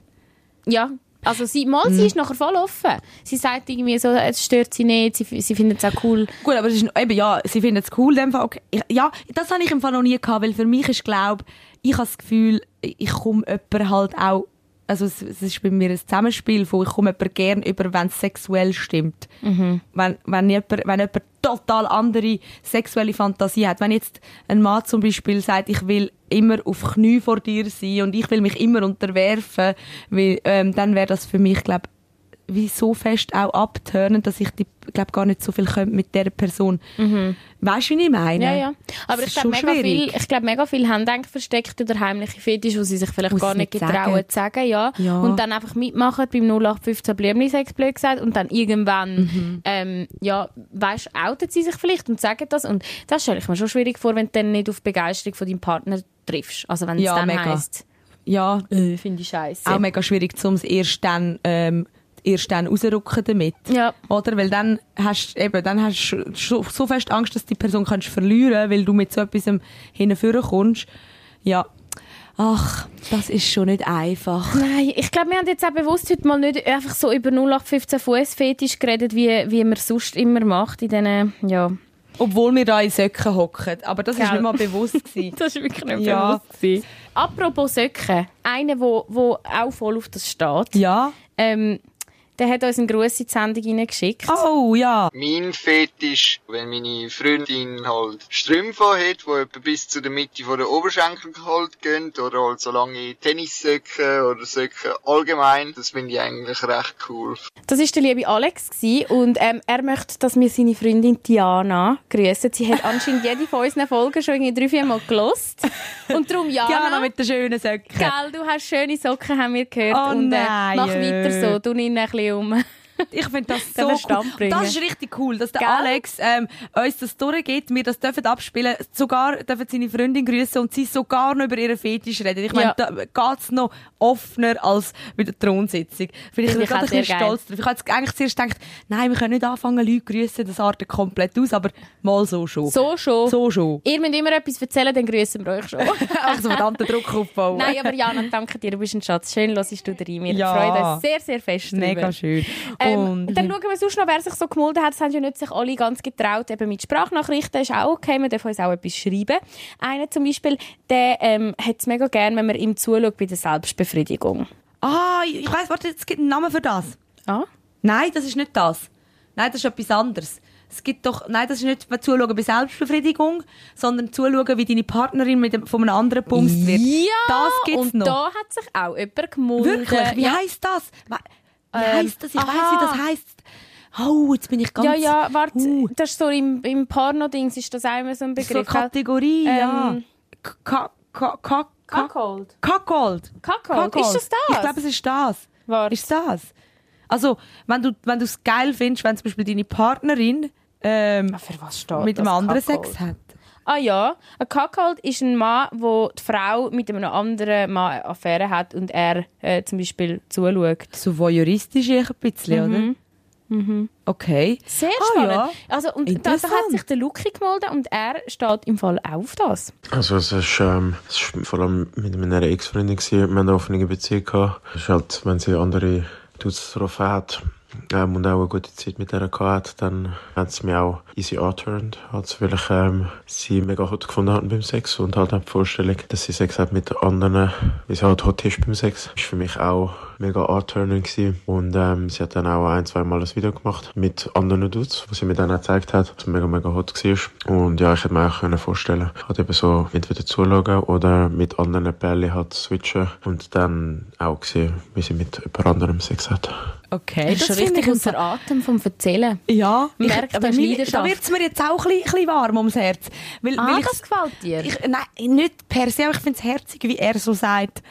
ja. Also sie, mal, Mhm. sie ist nachher voll offen. Sie sagt irgendwie so, es stört sie nicht, sie, sie findet es auch cool. Gut, aber es ist, eben, ja, sie finden es cool, in dem Fall, okay. Ja, das habe ich im Fall noch nie gehabt, weil für mich ist, glaube ich, habe das Gefühl, ich komme jemanden halt auch, also es, es ist bei mir ein Zusammenspiel von, ich komme jemanden gern über, wenn es sexuell stimmt. Wenn, wenn, jemand, wenn jemand total andere sexuelle Fantasie hat. Wenn jetzt ein Mann zum Beispiel sagt, ich will immer auf Knie vor dir sein und ich will mich immer unterwerfen, weil, ähm, dann wäre das für mich, glaube wie so fest auch abturnen, dass ich, glaube gar nicht so viel könnte mit dieser Person. Weißt du, wie ich meine? Mhm. Ja, ja. Aber Das ich glaube, mega viel, schwierig. ich glaube, mega viel haben eigentlich versteckte oder heimliche Fetisch, die sie sich vielleicht Wo sie gar nicht getrauen sagen. zu sagen, ja. Ja. Und dann einfach mitmachen beim 0815 Blümli-Sex, blöd gesagt. Und dann irgendwann, Mhm. ähm, ja, weißt, outen sie sich vielleicht und sagen das. Und das stelle ich mir schon schwierig vor, wenn du dann nicht auf die Begeisterung von deinem Partner triffst. Also wenn Ja, es dann mega. heisst, Ja, äh, finde ich scheiße. auch mega schwierig, um es erst dann, ähm, erst dann rausrücken damit. Ja. Oder? Weil dann hast du eben, dann hast du so, fest Angst, dass die Person kannst verlieren, weil du mit so etwas hinführen kommst. Ja. Ach, das ist schon nicht einfach. Nein, ich glaube, wir haben jetzt auch bewusst heute mal nicht einfach so über 0815 Fußfetisch geredet, wie, wie man es sonst immer macht in diesen, ja. Obwohl wir da in Söcken hocken. Aber das war nicht mal bewusst. Gewesen. Das war wirklich nicht Ja. bewusst. gewesen. Apropos Söcken, einer, wo, wo auch voll auf das steht, ja. ähm, der hat uns eine grosse Sendung reingeschickt. Oh, ja. Mein Fetisch, wenn meine Freundin halt Strümpfe hat, die etwa bis zu der Mitte von der Oberschenkel halt gehen, oder halt so lange Tennissöcken oder Söcken allgemein, das finde ich eigentlich recht cool. Das war der liebe Alex gewesen, und ähm, er möchte, dass wir seine Freundin Diana grüßen. Sie hat anscheinend jede von unseren Folgen schon irgendwie drei, vier Mal gelost. Und darum, Jana, Diana mit den schönen Söcken. Gell, du hast schöne Socken, haben wir gehört. Oh und äh, nein, mach weiter so, du ihn ein bisschen um. Ich finde das so cool. bringen. Das ist richtig cool, dass der Gell? Alex ähm, uns das durchgeht, wir das dürfen abspielen, sogar dürfen seine Freundin grüßen und sie sogar noch über ihren Fetisch reden. Ich meine, Ja. da geht's noch offener als bei der Thronsitzung. Finde ich, Finde ich gerade ein bisschen stolz drauf. Ich habe jetzt eigentlich zuerst gedacht, nein, wir können nicht anfangen, Leute grüßen, das artet komplett aus, aber mal so schon. So schon. So schon. Ihr müsst immer etwas erzählen, dann grüßen wir euch schon. Auch so verdammten Druck aufbauen. Nein, aber Jana, danke dir, du bist ein Schatz. Schön, hörst du da rein. Wir Ja. freuen uns sehr, sehr fest drüber. Mega schön. Ähm, und dann schauen wir sonst noch, wer sich so gemolden hat. Es haben ja nicht sich alle ganz getraut. Eben mit Sprachnachrichten ist auch okay. Man darf uns auch etwas schreiben. Einer zum Beispiel, der ähm, hat es mega gern, wenn man ihm zuschaut bei der Selbstbefriedigung. ah, ich weiss, warte, es gibt einen Namen für das. Ah? Nein, das ist nicht das. Nein, das ist etwas anderes. Es gibt doch, nein, das ist nicht zuschauen bei Selbstbefriedigung, sondern zuschauen, wie deine Partnerin mit dem, von einem anderen bumst wird. Ja, das gibt's und noch. da hat sich auch jemand gemolden. Wirklich? Wie ja. heisst das? Wie Ähm, heisst das? Ich weiss, aha. wie das heisst. Oh, jetzt bin ich ganz... Ja, ja, warte, Uh, das ist so im, im Porno-Dings ist das immer so ein das ist so eine Begriff. Kategorie, ja. Ähm, Ka- ka- ka- ka- Cuckold. Cuckold. Cuckold. Ist das das? Ich glaube, es ist das. Warte. Ist das? Also, wenn du wenn du es geil findest, wenn zum Beispiel deine Partnerin ähm, steht mit einem anderen? Sex hat. Ah ja, ein Cuckold ist ein Mann, wo die Frau mit einem anderen Mann eine Affäre hat und er äh, zum Beispiel zuschaut. So voyeuristisch ein bisschen, oder? Okay. Sehr Ah, spannend. ja. Also, und da, da hat sich der Luki gemolden und er steht im Fall auch auf das. Also es ist, ähm, es ist vor allem mit meiner Ex-Freundin. Wir haben eine offene Beziehung gehabt. Es ist halt, wenn sie andere Dudes drauf hat, ähm, und auch eine gute Zeit mit der gehabt hat, dann hat sie mich auch easy angeturnt. Also weil ich, ähm, sie mega hot gefunden habe beim Sex und halt auch die Vorstellung, dass sie Sex hat mit anderen, wie sie halt hot ist beim Sex, ist für mich auch mega anturnend gewesen. Und, ähm, sie hat dann auch ein, zwei Mal ein Video gemacht mit anderen Dudes, was sie mir dann auch gezeigt hat, was mega, mega hot war. Und ja, ich hätte mir auch können vorstellen, halt eben so entweder zuschauen oder mit anderen Pärchen halt switchen und dann auch sehen, wie sie mit jemand anderem Sex hat. Okay, Das ist schon finde richtig ich unser Atem vom Erzählen. Ja, merkt, aber da ist mir- Leidenschaft. Wird es mir jetzt auch ein bisschen, warm ums Herz. Weil, Ah, weil ich, das gefällt dir? ich, nein, nicht per se, aber ich finde es herzig, wie er so sagt,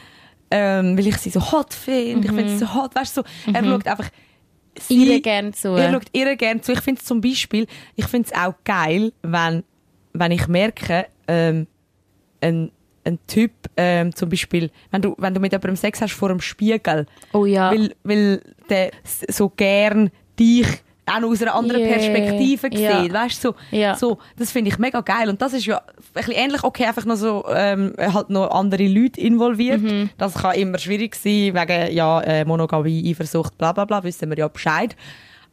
ähm, weil ich sie so hot finde. Ich finde sie so hot, weißt du, so, er schaut einfach sie, Ihr gern zu. er schaut ihr gerne zu. Ich finde es zum Beispiel, ich finde es auch geil, wenn, wenn ich merke, ähm, ein, ein Typ, ähm, zum Beispiel, wenn du, wenn du mit jemandem Sex hast vor einem Spiegel, Oh ja. weil, weil der so gern dich auch noch aus einer anderen Yeah, Perspektive ja. sieht, weißt so, Ja. so, das finde ich mega geil und das ist ja ein bisschen ähnlich, okay, einfach noch so, ähm, halt noch andere Leute involviert, Mhm. das kann immer schwierig sein, wegen, ja, äh, Monogamie, Eifersucht, bla bla bla, wissen wir ja Bescheid,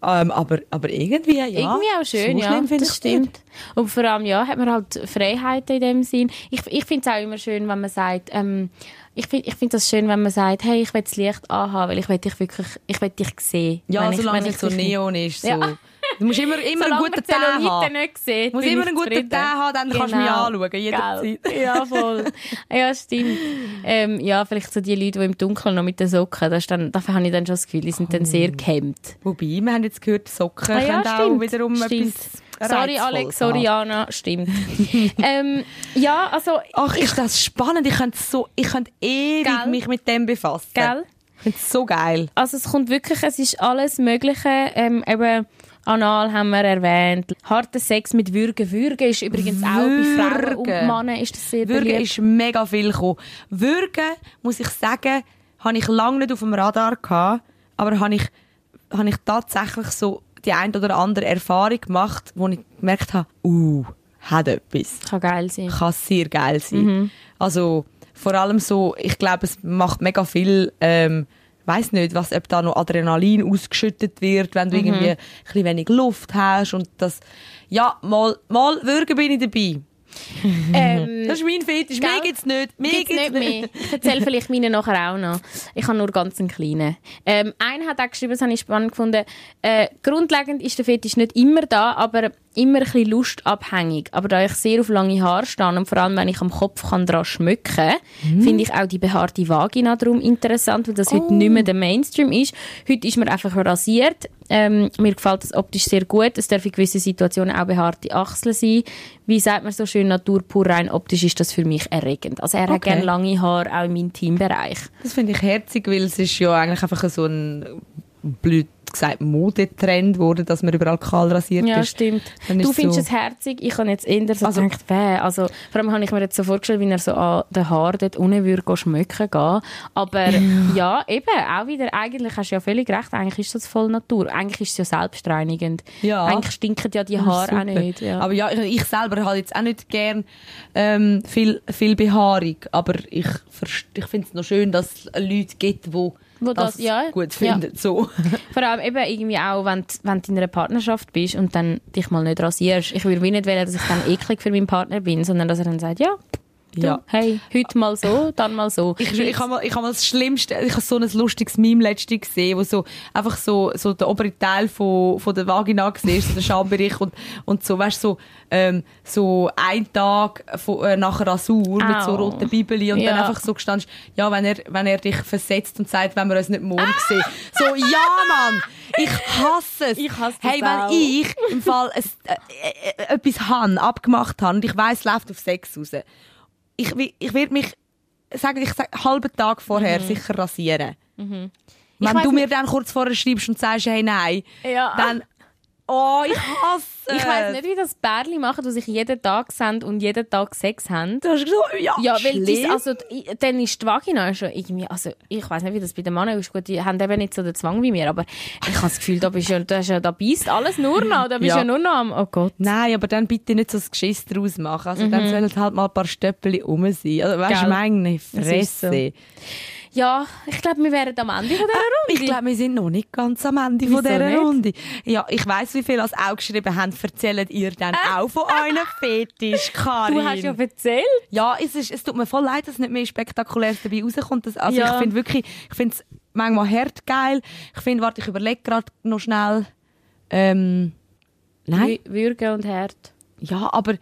ähm, aber, aber irgendwie, ja. Irgendwie auch schön, so ja. Das stimmt. nicht. Und vor allem, ja, hat man halt Freiheiten in dem Sinn. Ich, ich finde es auch immer schön, wenn man sagt, ähm, ich finde ich find das schön, wenn man sagt, hey, ich will das Licht anhaben, weil ich will dich wirklich, ich will dich sehen. Ja, Wenn ich- solange wenn es nicht ich so neon ist, so. Ja. Du musst immer, immer einen guten Zellulite haben. nicht sieht, Du musst immer einen guten. Tee haben, dann kannst du mich Genau. anschauen, jederzeit. Gell? Ja, voll. ja, stimmt. Ähm, ja, vielleicht so die Leute, die im Dunkeln noch mit den Socken, das ist dann, dafür habe ich dann schon das Gefühl, die sind dann sehr gehemmt. Wobei, wir haben jetzt gehört, Socken Ah ja, können auch wiederum stimmt. etwas Sorry, Alex, sorry. Jana, stimmt. ähm, ja, also, Ach, ist das spannend. Ich könnte, so, ich könnte ewig Gell? mich mit dem befassen. Gell? Ich finde es so geil. Also es kommt wirklich, es ist alles Mögliche. Ähm, eben Anal haben wir erwähnt. Harter Sex mit Würgen. Würgen ist übrigens auch bei Frauen und Würgen. Männern ist das sehr Würgen beliebt. ist mega viel gekommen. Würgen, muss ich sagen, habe ich lange nicht auf dem Radar gehabt, aber habe ich, habe ich tatsächlich so die ein oder andere Erfahrung gemacht, wo ich gemerkt habe, uh, hat etwas. Kann geil sein. Kann sehr geil sein. Mhm. Also, vor allem so, ich glaube, es macht mega viel, ähm, weiß nicht, was, ob da noch Adrenalin ausgeschüttet wird, wenn du Mhm. irgendwie ein bisschen wenig Luft hast und das, ja, mal, mal würgen bin ich dabei. Ähm, Das ist mein Fetisch. Mir Gell? gibt's nicht. Mir Gibt's nicht mehr. Ich erzähle vielleicht meine nachher auch noch. Ich habe nur ganz einen kleinen. Ähm, einer hat auch geschrieben, das habe ich spannend gefunden, äh, grundlegend ist der Fetisch nicht immer da, aber immer ein bisschen lustabhängig. Aber da ich sehr auf lange Haare stehe und vor allem, wenn ich am Kopf kann dran schmücken Mhm. finde ich auch die behaarte Vagina darum interessant, weil das heute nicht mehr der Mainstream ist. Heute ist man einfach rasiert. Ähm, mir gefällt das optisch sehr gut. Es darf in gewissen Situationen auch behaarte Achseln sein. Wie sagt man so schön, Natur pur rein optisch ist das für mich erregend. Also er hat Okay. gerne lange Haare, auch im Intimbereich. Das finde ich herzig, weil es ist ja eigentlich einfach so ein blöd gesagt Modetrend geworden, dass man überall kahl rasiert Ja, ist. stimmt. Dann Du findest so- es herzig, ich habe jetzt eher so Also- gedacht, weh. Also, vor allem habe ich mir jetzt so vorgestellt, wie er so an den Haaren dort unten würde schmücken gehen. Aber ja, eben, auch wieder, eigentlich hast du ja völlig recht, eigentlich ist das voll Natur. Eigentlich ist es ja selbstreinigend. Ja. Eigentlich stinken ja die Haare auch nicht. Ja. Aber ja, ich, ich selber habe jetzt auch nicht gern ähm, viel, viel Behaarung, aber ich, ich finde es noch schön, dass es Leute gibt, die Wo das, das- ja, gut ja. finden. So. Vor allem eben irgendwie auch, wenn, du- wenn du in einer Partnerschaft bist und dann dich mal nicht rasierst. Ich würde nicht wollen, dass ich dann eklig für meinen Partner bin, sondern dass er dann sagt, ja, Ja. hey, heute mal so, dann mal so. Ich, ich habe mal, ich hab mal das Schlimmste, ich habe so ein lustiges Meme letztens gesehen, wo so einfach so, so der obere Teil von, von der Vagina gesehen so der Schambereich und, und so, weißt so, ähm, so ein Tag von, äh, nach Rasur mit so roten Bibeli und dann Ja. einfach so gestanden, ja, wenn er, wenn er dich versetzt und sagt, wenn wir uns nicht morgen sehen. So, ja, Mann! Ich hasse es! Ich hasse Hey, wenn auch. ich im Fall ein, äh, äh, etwas han abgemacht habe und ich weiss, es läuft auf Sex raus, ich, ich werde mich sagen, ich sag, halben Tag vorher sicher rasieren. Mhm. Wenn du mir nicht- dann kurz vorher schreibst und sagst, hey, nein, Ja. dann, oh, ich hasse Ich weiss nicht, wie das Pärchen machen, die sich jeden Tag sehen und jeden Tag Sex haben. Du hast gesagt, ja, Ja, weil dies, schlimm. also, i- dann ist die Vagina schon irgendwie, also, ich weiß nicht, wie das bei den Männern ist. Gut, die haben eben nicht so den Zwang wie mir, aber ich habe das Gefühl, da bist ja, da, ist ja, da beißt alles nur noch, da bist Ja. ja. nur noch am, oh Gott. Nein, aber dann bitte nicht so das Geschiss draus machen. Also dann sollen halt mal ein paar Stöppel rum sein. Also, weißt du, Gell. meine ist Fresse. Ja, ich glaube, wir wären am Ende von dieser Runde. Ich glaube, wir sind noch nicht ganz am Ende Wieso von dieser nicht? Runde. Ja, ich weiss, wie viele als auch geschrieben haben. Erzählt ihr dann auch von euren Fetisch, Karin? Du hast ja erzählt. Ja, es, ist, es tut mir voll leid, dass nicht mehr Spektakuläres dabei rauskommt. Das, also Ja. ich finde wirklich, ich finde es manchmal hart geil. Ich finde, warte, ich überlege gerade noch schnell. Ähm, nein. Wü- Würgen und Herd. Ja, aber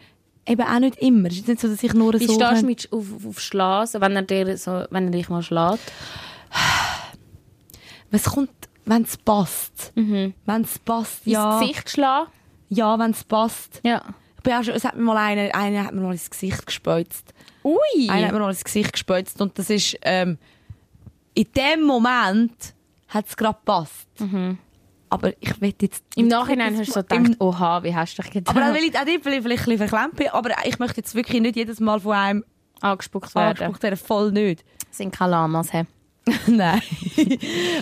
eben auch nicht immer. Es ist nicht so, dass ich nur Wie so... stehst du mit auf, auf Schlagen, so, wenn er, dir so, wenn er dich mal schlägt? Was kommt, wenn es passt? Wenn es passt, ja. Ins Gesicht schlagen? Ja, wenn es passt. Ja. Ich bin auch schon, es hat mir mal einer, einer hat mir mal ins Gesicht gespeuzt. Ui! Einer hat mir mal ins Gesicht gespeuzt und das ist, ähm, in dem Moment hat es gerade gepasst. Aber ich will jetzt... Im Nachhinein hast du so gedacht, oha, wie hast du dich gedacht? Aber dann will ich auch nicht, weil ich vielleicht ein bisschen verklemmt bin, aber ich möchte jetzt wirklich nicht jedes Mal von einem angespuckt werden. angespuckt werden. Voll nicht. Das sind keine Lamas, hä? Nein.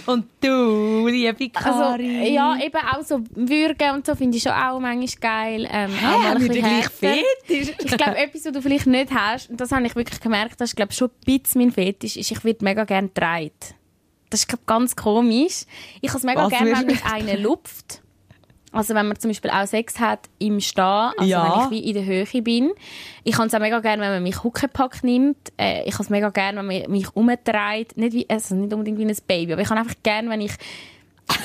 und du, liebe Also, Karin. ja, eben auch so Würgen und so finde ich schon auch manchmal geil. Ähm, Hä, auch mal ein haben wir bisschen den gleichen härter. Fetisch? Ich glaube, etwas, was du vielleicht nicht hast, und das habe ich wirklich gemerkt, das ist glaube schon ein bisschen mein Fetisch, ist, ich würde mega gerne getragen. Das ist glaub, ganz komisch. Ich habe es mega Was gerne, wenn mich einer lupft. Also wenn man zum Beispiel auch Sex hat im Stehen, also Ja. wenn ich wie in der Höhe bin. Ich habe es auch mega gerne, wenn man mich Huckepack nimmt. Äh, ich habe es mega gerne, wenn man mich umdreht. Nicht, wie, also nicht unbedingt wie ein Baby, aber ich habe einfach gerne, wenn ich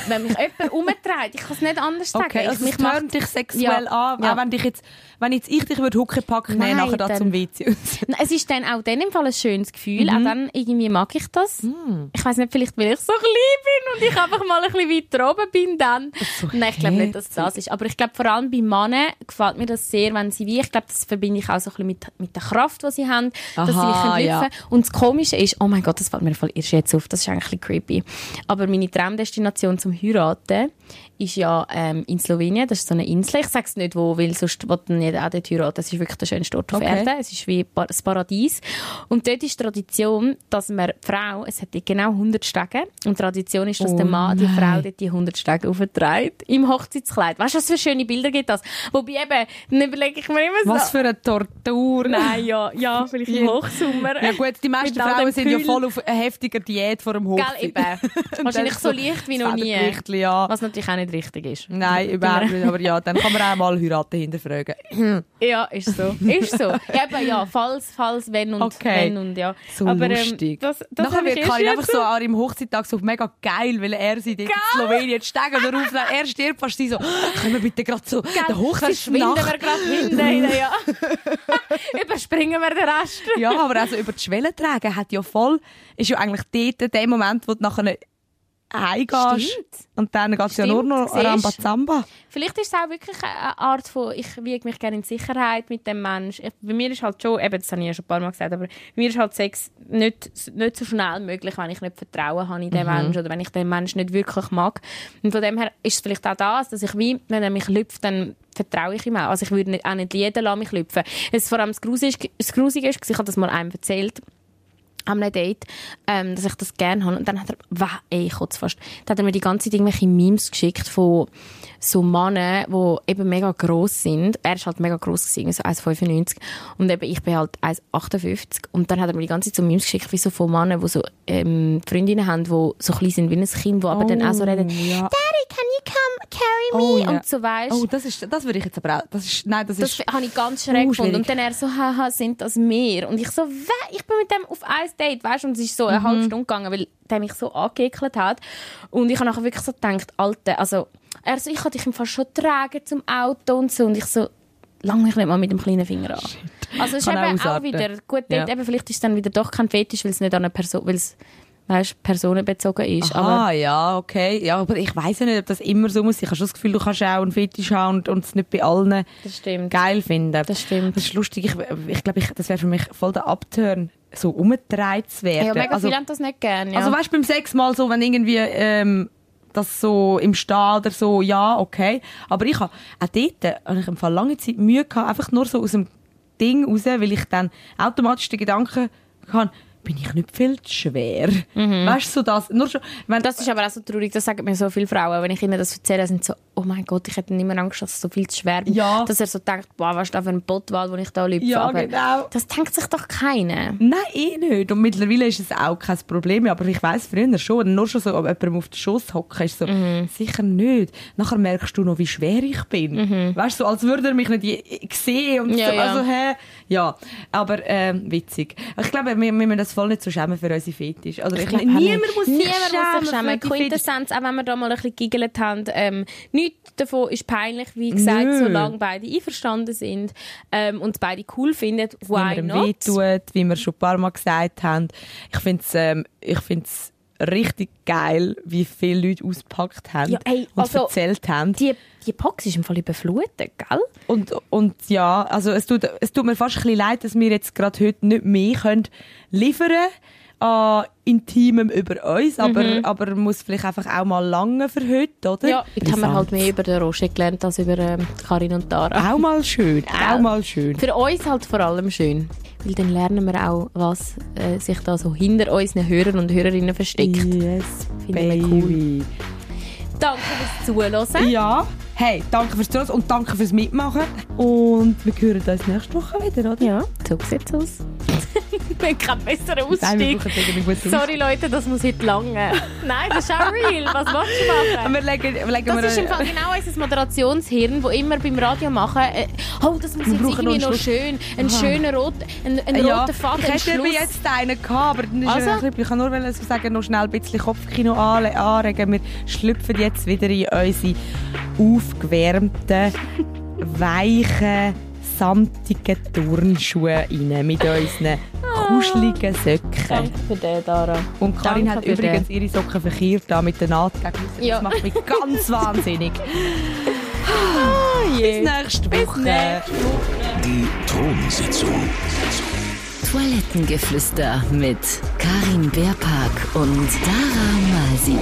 wenn mich jemand umdreht, ich kann es nicht anders sagen. Okay, also ich, es mich tönt dich sexuell Ja. an, Ja. auch wenn dich jetzt, wenn jetzt ich dich würde Huckepack nehmen, Nein, nachher da zum WC Es ist dann auch dann im Fall ein schönes Gefühl. Mhm. Auch dann irgendwie mag ich das. Mm. Ich weiß nicht, vielleicht weil ich so klein bin und ich einfach mal ein bisschen weiter oben bin dann. Nein, ich glaube nicht, dass das ist. Aber ich glaube vor allem bei Männern gefällt mir das sehr, wenn sie wie, ich glaube, das verbinde ich auch so ein bisschen mit, mit der Kraft, die sie haben, dass sie Aha, können ja. Und das Komische ist, oh mein Gott, das fällt mir voll erst jetzt auf, das ist eigentlich ein bisschen creepy. Aber meine Traumdestination zum Heiraten ist ja ähm, in Slowenien, das ist so eine Insel. Ich sage es nicht wo, weil sonst will nicht auch dort heiraten. Es ist wirklich der schönste Ort auf Okay. Erde. Es ist wie das Paradies. Und dort ist die Tradition, dass man die Frau, es hat genau 100 Stege, und die Tradition ist, dass Oh der Mann die nein. Frau dort die 100 Stege aufträgt im Hochzeitskleid. Weißt du, was für schöne Bilder gibt das? Wobei eben, dann überlege ich mir immer so... Was für eine Tortur. Nein, ja, ja, vielleicht im Hochsommer. Ja gut, die meisten Frauen sind ja voll auf eine heftige Diät vor dem Hochzeit. Gell, eben. Wahrscheinlich so leicht wie noch nie. Ja. Was natürlich auch nicht richtig ist. Nein, überhaupt nicht. Aber ja, dann kann man auch mal heiraten hinterfragen. Ja, ist so. Ist so. Eben, ja, falls, falls, wenn und Okay. wenn und ja. So Aber, ähm, lustig. das, das Nachher habe ich wird Karin einfach so an ihrem Hochzeittag so mega geil, weil er sie in Slowenien steigen darauf, er stirbt fast sie so, können wir bitte gerade so, der Verschwinden wir Hochzeitsnacht. gerade hinten. Ja. Überspringen wir den Rest. Ja, aber also über die Schwelle tragen hat ja voll, ist ja eigentlich dort der Moment, wo du nachher heimgehst. Und dann geht es ja nur noch. Rambazamba. Vielleicht ist es auch wirklich eine Art von, ich wiege mich gerne in Sicherheit mit dem Mensch. Ich, bei mir ist halt schon, eben, das habe ich ja schon ein paar Mal gesagt, aber bei mir ist halt Sex nicht, nicht so schnell möglich, wenn ich nicht Vertrauen habe in den Mhm. Menschen oder wenn ich den Menschen nicht wirklich mag. Und von dem her ist es vielleicht auch das, dass ich wie, wenn er mich lüpft, dann vertraue ich ihm auch. Also ich würde nicht, auch nicht jeden lassen mich lüpfen. Es vor allem das Grusige, das Grusige ist, ich habe das mal einem erzählt, an einem Date, ähm, dass ich das gerne habe. Und dann hat er, wah, ey, kotze fast. Dann hat er mir die ganze Zeit irgendwelche Memes geschickt von so Männern, die eben mega gross sind. Er ist halt mega gross gewesen, so 1,95. Und eben ich bin halt 1,58. Und dann hat er mir die ganze Zeit so Memes geschickt, wie so von Männern, die so, ähm, Freundinnen haben, die so klein sind wie ein Kind, die aber dann auch so reden, ja. Daddy, can you come carry me? Oh, ja. Und so weisst. Oh, das ist, das würde ich jetzt aber auch, das ist, nein, das, Das ist, habe ich ganz schräg uh, gefunden. Und dann er so, haha, sind das mehr? Und ich so, wä? Ich bin mit dem auf ein Date, weißt du? Und es ist so eine Mhm. halbe Stunde gegangen, weil der mich so angeekelt hat. Und ich habe nachher wirklich so gedacht, Alter, also, er so, ich kann dich im Fall schon tragen zum Auto und so. Und ich so, lang mich nicht mal mit dem kleinen Finger an. Also es ist Kann auch eben auch ausarten. wieder, gut, Ja. eben, vielleicht ist es dann wieder doch kein Fetisch, weil es nicht an eine Person, weil es, weißt, personenbezogen ist. Ah, ja, okay. Ja, aber ich weiß ja nicht, ob das immer so muss. Ich habe schon das Gefühl, du kannst auch einen Fetisch haben und, und es nicht bei allen das stimmt. geil finden. Das stimmt. Das ist lustig. Ich, ich glaube, ich, das wäre für mich voll der Upturn, so umgedreht zu werden. Ja, mega also, viele haben das nicht gerne. Ja. also weißt du, beim Sex mal so, wenn irgendwie ähm, das so im Stall oder so, ja, okay. Aber ich habe auch dort habe ich im Fall lange Zeit Mühe gehabt, einfach nur so aus dem Ding raus, weil ich dann automatisch den Gedanken kann, bin ich nicht viel zu schwer. Weißt du, so das, nur schon, wenn, Mhm. Das ist aber auch so traurig, das sagen mir so viele Frauen. Wenn ich ihnen das erzähle, sind so, oh mein Gott, ich hätte nicht mehr Angst, dass ich so viel zu schwer bin. Ja. Dass er so denkt, boah, was ist da für ein Pottwald, wo ich da lüpfe. Ja, aber genau. Das denkt sich doch keiner. Nein, eh nicht. Und mittlerweile ist es auch kein Problem. Aber ich weiss früher schon, nur schon so, ob jemandem auf den Schoss hocken, ist so, Mhm. sicher nicht. Nachher merkst du noch, wie schwer ich bin. Weißt du, so, als würde er mich nicht sehen und Mhm. Ja, so, also, hä? Ja. Aber, ähm, witzig. Ich glaube, wir, wir müssen das voll nicht so schämen für unsere Fetisch. Also, ich, glaub auch niemand muss sich Niemand schämen. muss sich schämen. Quintessenz, auch wenn wir da mal ein bisschen giggelt haben, ähm, nichts davon ist peinlich, wie gesagt, Nö. solange beide einverstanden sind ähm, und beide cool finden, why niemandem not? wehtut, wie wir schon ein paar Mal gesagt haben. Ich finde es ähm, ich find's richtig geil, wie viele Leute ausgepackt haben Ja, ey, und also- erzählt haben. Die, die Box ist im Fall überflutet, gell? Und, und ja, also es tut, es tut mir fast ein bisschen leid, dass wir jetzt gerade heute nicht mehr können liefern an Intimem über uns, aber, aber muss vielleicht einfach auch mal lange für heute, oder? Mhm. Ja, jetzt haben wir halt mehr über den Roger gelernt als über ähm, Karin und Tara. Auch mal schön, auch mal schön. Für uns halt vor allem schön. Weil dann lernen wir auch, was äh, sich da so hinter unseren Hörern und Hörerinnen versteckt. Yes, Finden wir baby. Danke fürs Zuhören. Ja, hey, danke fürs Zuhören und danke fürs Mitmachen. Und wir hören uns nächste Woche wieder, oder? Ja, so sieht's aus. wir haben keinen besseren Nein, wir Ausstieg. guten Sorry Leute, das muss heute lange. Nein, das ist auch real. Was willst du machen? Wir legen, legen Das wir ist im Fall genau unser Moderationshirn, das immer beim Radio machen, äh, oh, das muss jetzt irgendwie noch schön, ein Aha. schöner rot, ein, ein ja, roter Faden, ich hätte jetzt einen gehabt, aber dann ist Also? ein bisschen, ich kann nur sagen, noch schnell ein bisschen Kopfkino anregen. Wir schlüpfen jetzt wieder in unsere aufgewärmten, weichen, samtigen Turnschuhe rein mit unseren kuscheligen Söcken. Danke für den, Dara. Und Karin Danke hat übrigens ihre Socken verkehrt da mit der Naht gegen. Ja. Das macht mich ganz wahnsinnig. Oh Bis nächste Woche. Die Thronsitzung. Toilettengeflüster mit Karin Beerpark und Dara Masi.